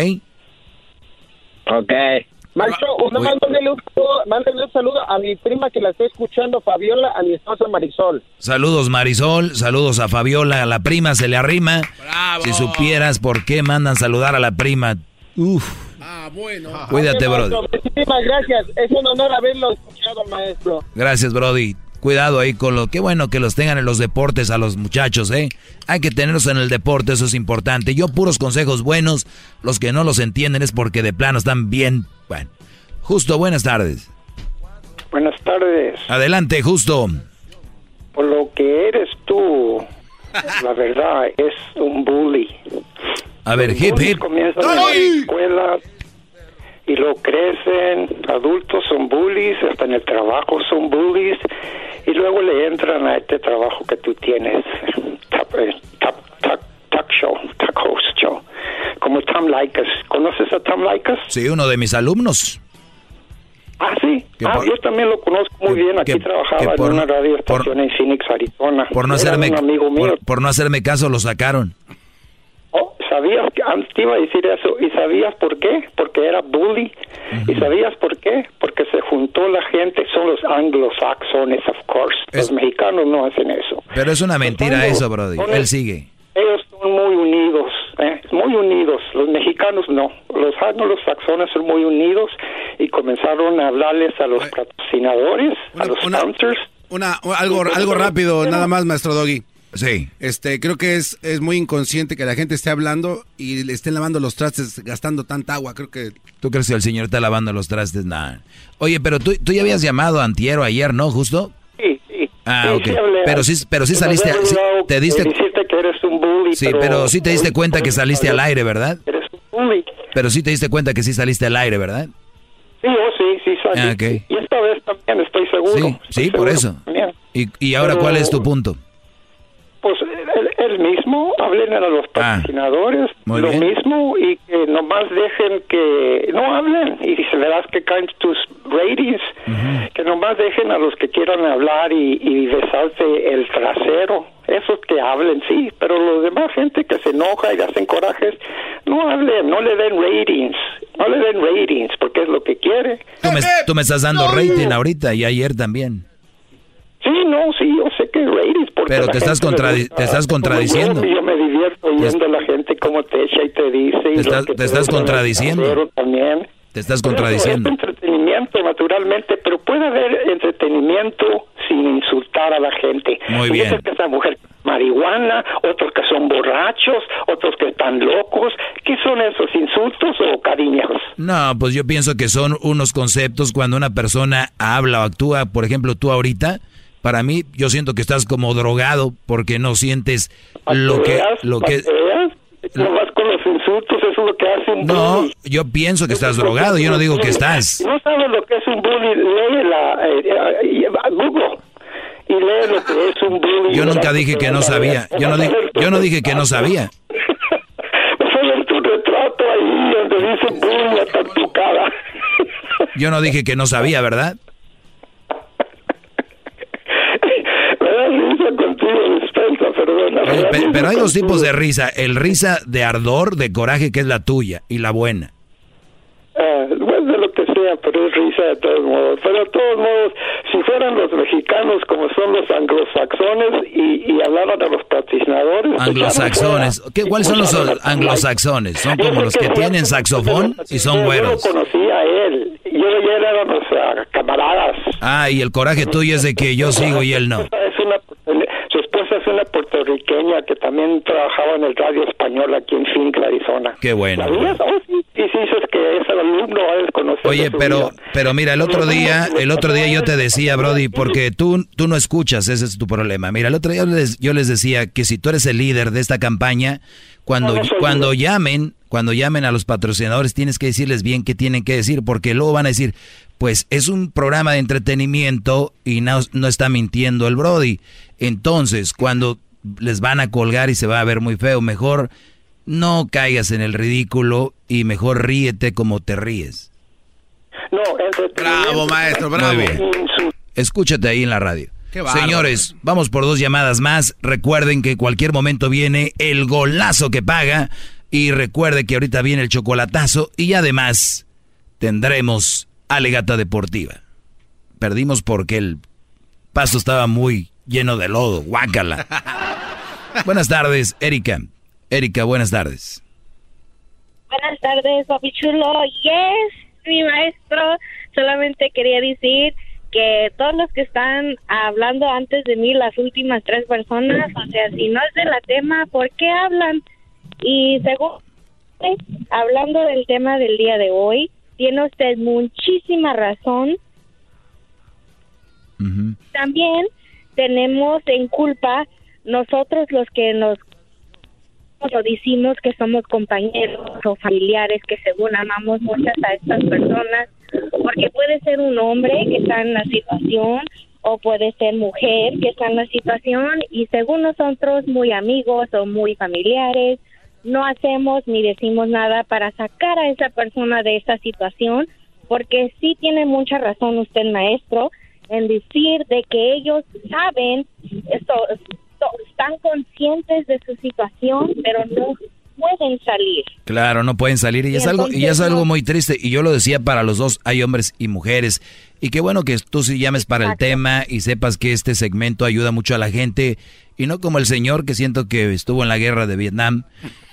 Ok. Maestro, una más mándale un, un, saludo a mi prima que la estoy escuchando, Fabiola, a mi esposa Marisol. Saludos Marisol, saludos a Fabiola, a la prima se le arrima. Bravo. Si supieras por qué mandan saludar a la prima. Uf. Ah, bueno. Cuídate, Brody. Muchísimas gracias. Es un honor haberlo escuchado, maestro. Gracias, Brody. Cuidado ahí con lo. Qué bueno que los tengan en los deportes a los muchachos, ¿eh? Hay que tenerlos en el deporte, eso es importante. Yo, puros consejos buenos. Los que no los entienden es porque de plano están bien bueno, Justo, buenas tardes. Buenas tardes. Adelante, Justo. Por lo que eres tú, la verdad, es un bully. A ver, hip hip. Comienzan en la escuela y lo crecen, adultos son bullies, hasta en el trabajo son bullies, y luego le entran a este trabajo que tú tienes, talk, eh, talk show, talk host show como Tom Likas. ¿Conoces a Tom Likas? Sí, uno de mis alumnos. Ah, sí. Ah, yo también lo conozco muy bien. Aquí trabajaba en una radio estación en Phoenix, Arizona. Por no, hacerme, amigo mío. Por, no hacerme caso, lo sacaron. Oh, ¿Sabías te iba a decir eso? ¿Y sabías por qué? Porque era bully. ¿Y sabías por qué? Porque se juntó la gente, son los anglosaxones, of course. Los mexicanos no hacen eso. Pero es una mentira eso, Brody. Él sigue. Ellos son muy unidos, ¿eh? muy unidos. Los mexicanos no. Los anglosaxones son muy unidos y comenzaron a hablarles a los patrocinadores, a los sponsors. Una, algo, algo rápido, nada más, maestro Doggy. Sí. Este, creo que es, es muy inconsciente que la gente esté hablando y le estén lavando los trastes gastando tanta agua. Creo que. ¿Tú crees que el señor está lavando los trastes? Nada. Oye, pero tú, tú ya habías llamado a Antiero ayer, ¿no? ¿Justo? Sí, sí. Ah, ok. pero sí, pero sí saliste. te diste. que eres un bully, sí, pero, sí te diste cuenta que saliste al aire, ¿verdad? Eres un bully. Pero sí te diste cuenta que sí saliste al aire, ¿verdad? Sí, oh, sí, sí salí. Ah, okay. Y esta vez también estoy seguro. Sí, sí, por eso. ¿Y, y ahora cuál es tu punto? Pues el, mismo, hablen a los ah, patrocinadores, lo mismo, y que nomás dejen que no hablen, y si verás que caen tus ratings, que nomás dejen a los que quieran hablar y, y besarse el trasero, esos que hablen, sí, pero los demás gente que se enoja y hacen corajes, no hablen, no le den ratings, no le den ratings, porque es lo que quiere. Tú me, tú me estás dando rating ahorita y ayer también. Sí, no, sí, yo sé que ratings. Porque Pero te estás, te estás contradiciendo. Yo, me divierto oyendo a la gente como te echa y te dice. Te, estás, te estás contradiciendo. También. Te estás contradiciendo. Es entretenimiento, naturalmente, pero puede haber entretenimiento sin insultar a la gente. Muy bien. que esa mujer marihuana, otros que son borrachos, otros que están locos. ¿Qué son esos insultos o cariños? No, pues yo pienso que son unos conceptos cuando una persona habla o actúa, por ejemplo, tú ahorita para mí, yo siento que estás como drogado porque no sientes lo que... Lo que no vas con los insultos, eso es lo que hace un No, yo pienso que estás drogado, yo no digo que estás. No sabes lo que es un bully, lee la... Eh, eh, Google y lee lo que es un bully. Yo nunca dije que no sabía, yo no, yo no dije que no sabía. Tu retrato ahí donde dice bully hasta tu cara. Yo no dije que no sabía, ¿verdad? Pero hay dos tipos de risa. El risa de ardor, de coraje, que es la tuya, y la buena. Ah, bueno, de lo que sea, pero es risa de todos modos. Pero de todos modos, si fueran los mexicanos como son los anglosaxones y, y hablaran a los patrocinadores... Anglosaxones. ¿Qué, ¿Cuáles son los anglosaxones? Son como los que tienen saxofón y son buenos. Yo conocí a él. Yo y él éramos camaradas. Ah, y el coraje tuyo es de que yo sigo y él no. Es una una puertorriqueña que también trabajaba en el radio español aquí en Phoenix, Arizona. Qué bueno. Oh, sí, sí, es que es alumno, Oye, pero, pero mira, el otro día, el otro día yo te decía, Brody, porque tú, tú no escuchas, ese es tu problema. Mira, el otro día yo les, yo les decía que si tú eres el líder de esta campaña, cuando, cuando llamen, cuando llamen a los patrocinadores, tienes que decirles bien qué tienen que decir, porque luego van a decir, pues es un programa de entretenimiento y no, no está mintiendo el Brody. Entonces, cuando les van a colgar y se va a ver muy feo, mejor no caigas en el ridículo y mejor ríete como te ríes. No, Bravo, maestro, bravo. Escúchate ahí en la radio. Señores, vamos por dos llamadas más. Recuerden que cualquier momento viene el golazo que paga. Y recuerde que ahorita viene el chocolatazo. Y además tendremos alegata deportiva. Perdimos porque el paso estaba muy lleno de lodo. Guácala. buenas tardes, Erika. Erika, buenas tardes. Buenas tardes, papi chulo. Yes, mi maestro. Solamente quería decir que todos los que están hablando antes de mí, las últimas tres personas, o sea, si no es de la tema, ¿por qué hablan? Y según, hablando del tema del día de hoy, tiene usted muchísima razón. También tenemos en culpa nosotros los que nos o decimos que somos compañeros o familiares que según amamos muchas a estas personas, porque puede ser un hombre que está en la situación o puede ser mujer que está en la situación y según nosotros muy amigos o muy familiares, no hacemos ni decimos nada para sacar a esa persona de esa situación porque sí tiene mucha razón usted, maestro, en decir de que ellos saben, esto, están conscientes de su situación, pero no pueden salir. Claro, no pueden salir y, es algo y es algo muy triste y yo lo decía para los dos, hay hombres y mujeres y qué bueno que tú sí llames para el tema y sepas que este segmento ayuda mucho a la gente y no como el señor que siento que estuvo en la guerra de Vietnam.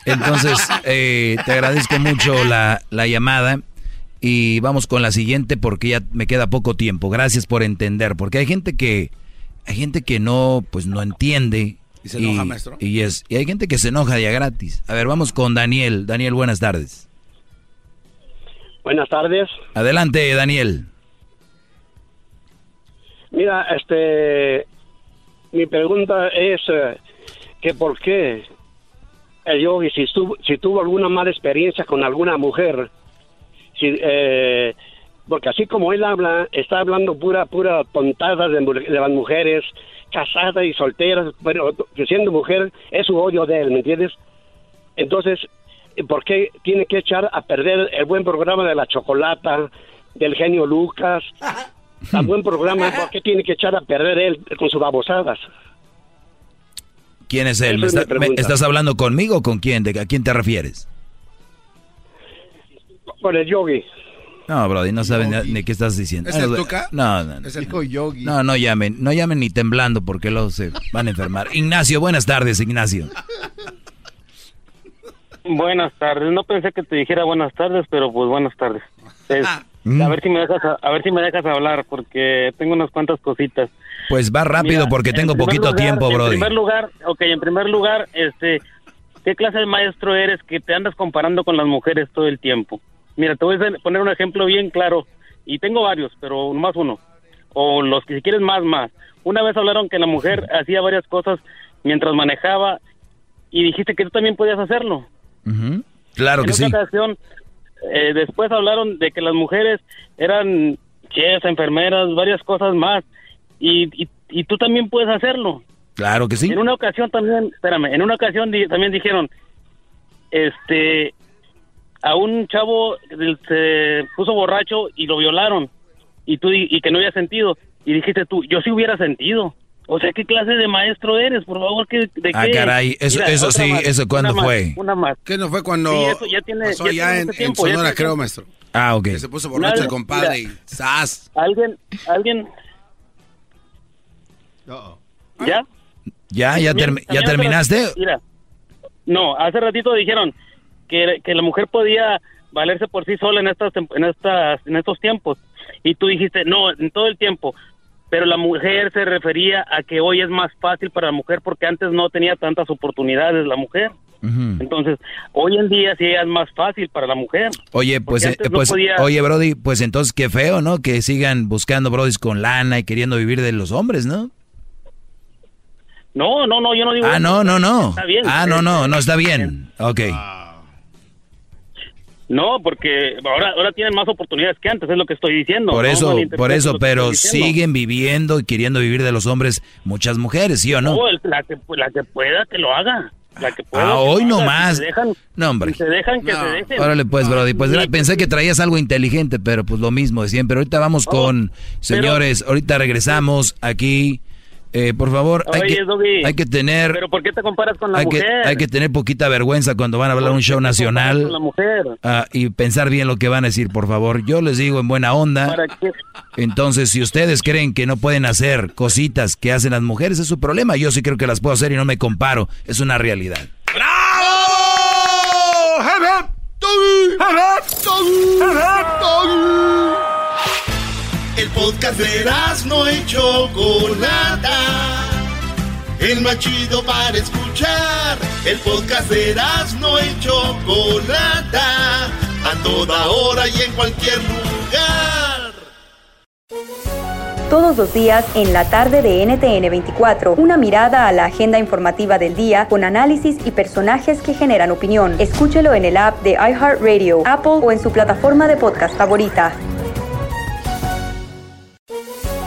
Entonces, eh, te agradezco mucho la, la llamada y vamos con la siguiente porque ya me queda poco tiempo. Gracias por entender, porque hay gente que hay gente que no pues no entiende y se enoja, maestro. Y es y hay gente que se enoja ya gratis. A ver, vamos con Daniel. Daniel, buenas tardes. Buenas tardes. Adelante, Daniel. Mira, este mi pregunta es eh, que por qué el yogi si si tuvo alguna mala experiencia con alguna mujer eh, porque así como él habla, está hablando pura, pura tontada de, las mujeres casadas y solteras, pero que siendo mujer es su odio de él, ¿me entiendes? Entonces, ¿por qué tiene que echar a perder el buen programa de la chocolata, del genio Lucas? Tan buen programa, ¿por qué tiene que echar a perder él con sus babosadas? ¿Quién es él? ¿Estás hablando conmigo o con quién? ¿De ¿A quién te refieres? Con el yogi. No, Brody, no saben ni, qué estás diciendo. ¿Es el Tuca? No, no, no. Es el yogi. No, no llamen, no llamen ni temblando porque luego se van a enfermar. Ignacio, buenas tardes, Ignacio. Buenas tardes. No pensé que te dijera buenas tardes, pero pues buenas tardes. Ah. a ver si me dejas a, ver si me dejas hablar porque tengo unas cuantas cositas. Pues va rápido porque tengo poquito tiempo, Brody. En primer lugar, okay, en primer lugar, este, ¿qué clase de maestro eres que te andas comparando con las mujeres todo el tiempo? Mira, te voy a poner un ejemplo bien claro, y tengo varios, pero más uno, o los que si quieres más, más. Una vez hablaron que la mujer hacía varias cosas mientras manejaba, y dijiste que tú también podías hacerlo. Claro que sí. Ocasión, eh, después hablaron de que las mujeres eran chefs, enfermeras, varias cosas más, y, y, tú también puedes hacerlo. Claro que sí. En una ocasión también, espérame, en una ocasión también dijeron, este, a un chavo se puso borracho y lo violaron y tú y que no había sentido y dijiste tú yo sí hubiera sentido o sea qué clase de maestro eres por favor ¿qué, de ah caray eso eso sí eso cuándo fue una más. Qué no fue cuando sí, eso ya tiene pasó ya, en, tiempo, Sonora creo maestro ah ok. Se puso borracho el compadre y ¡zas! alguien alguien ya ya ya, ya terminaste mira. No hace ratito dijeron que, la mujer podía valerse por sí sola en estas en estas en estos tiempos. Y tú dijiste no en todo el tiempo pero la mujer se refería a que hoy es más fácil para la mujer porque antes no tenía tantas oportunidades la mujer. Entonces hoy en día sí es más fácil para la mujer oye pues, eh, pues oye Brody pues entonces qué feo no que sigan buscando Brody con lana y queriendo vivir de los hombres no no no no yo no digo ah no no no. Ah no no no está bien. Ok no, porque ahora ahora tienen más oportunidades que antes, es lo que estoy diciendo. Por eso, por eso, pero siguen viviendo y queriendo vivir de los hombres muchas mujeres, ¿sí o no? no la, que, la que pueda que lo haga. La que pueda, ah, hoy no más. no, hombre. se dejan, que se dejen. Órale, pues, Brody. Pues pensé que traías algo inteligente, pero pues lo mismo de siempre. Ahorita vamos con, señores, ahorita regresamos aquí eh, por favor, hay, que, hay, que, tener... ¿Pero por qué te comparas con la hay mujer? Que, hay que tener poquita vergüenza cuando van a hablar un show nacional. Con la mujer? Ah, y pensar bien lo que van a decir, por favor. Yo les digo en buena onda. Entonces, si ustedes creen que no pueden hacer cositas que hacen las mujeres, es su problema. Yo sí creo que las puedo hacer y no me comparo. Es una realidad. ¡Bravo! El podcast de no y Chocolata. El más chido para escuchar. El podcast de no y Chocolata. A toda hora y en cualquier lugar. Todos los días en la tarde de NTN 24, una mirada a la agenda informativa del día con análisis y personajes que generan opinión. Escúchelo en el app de iHeartRadio, Apple o en su plataforma de podcast favorita.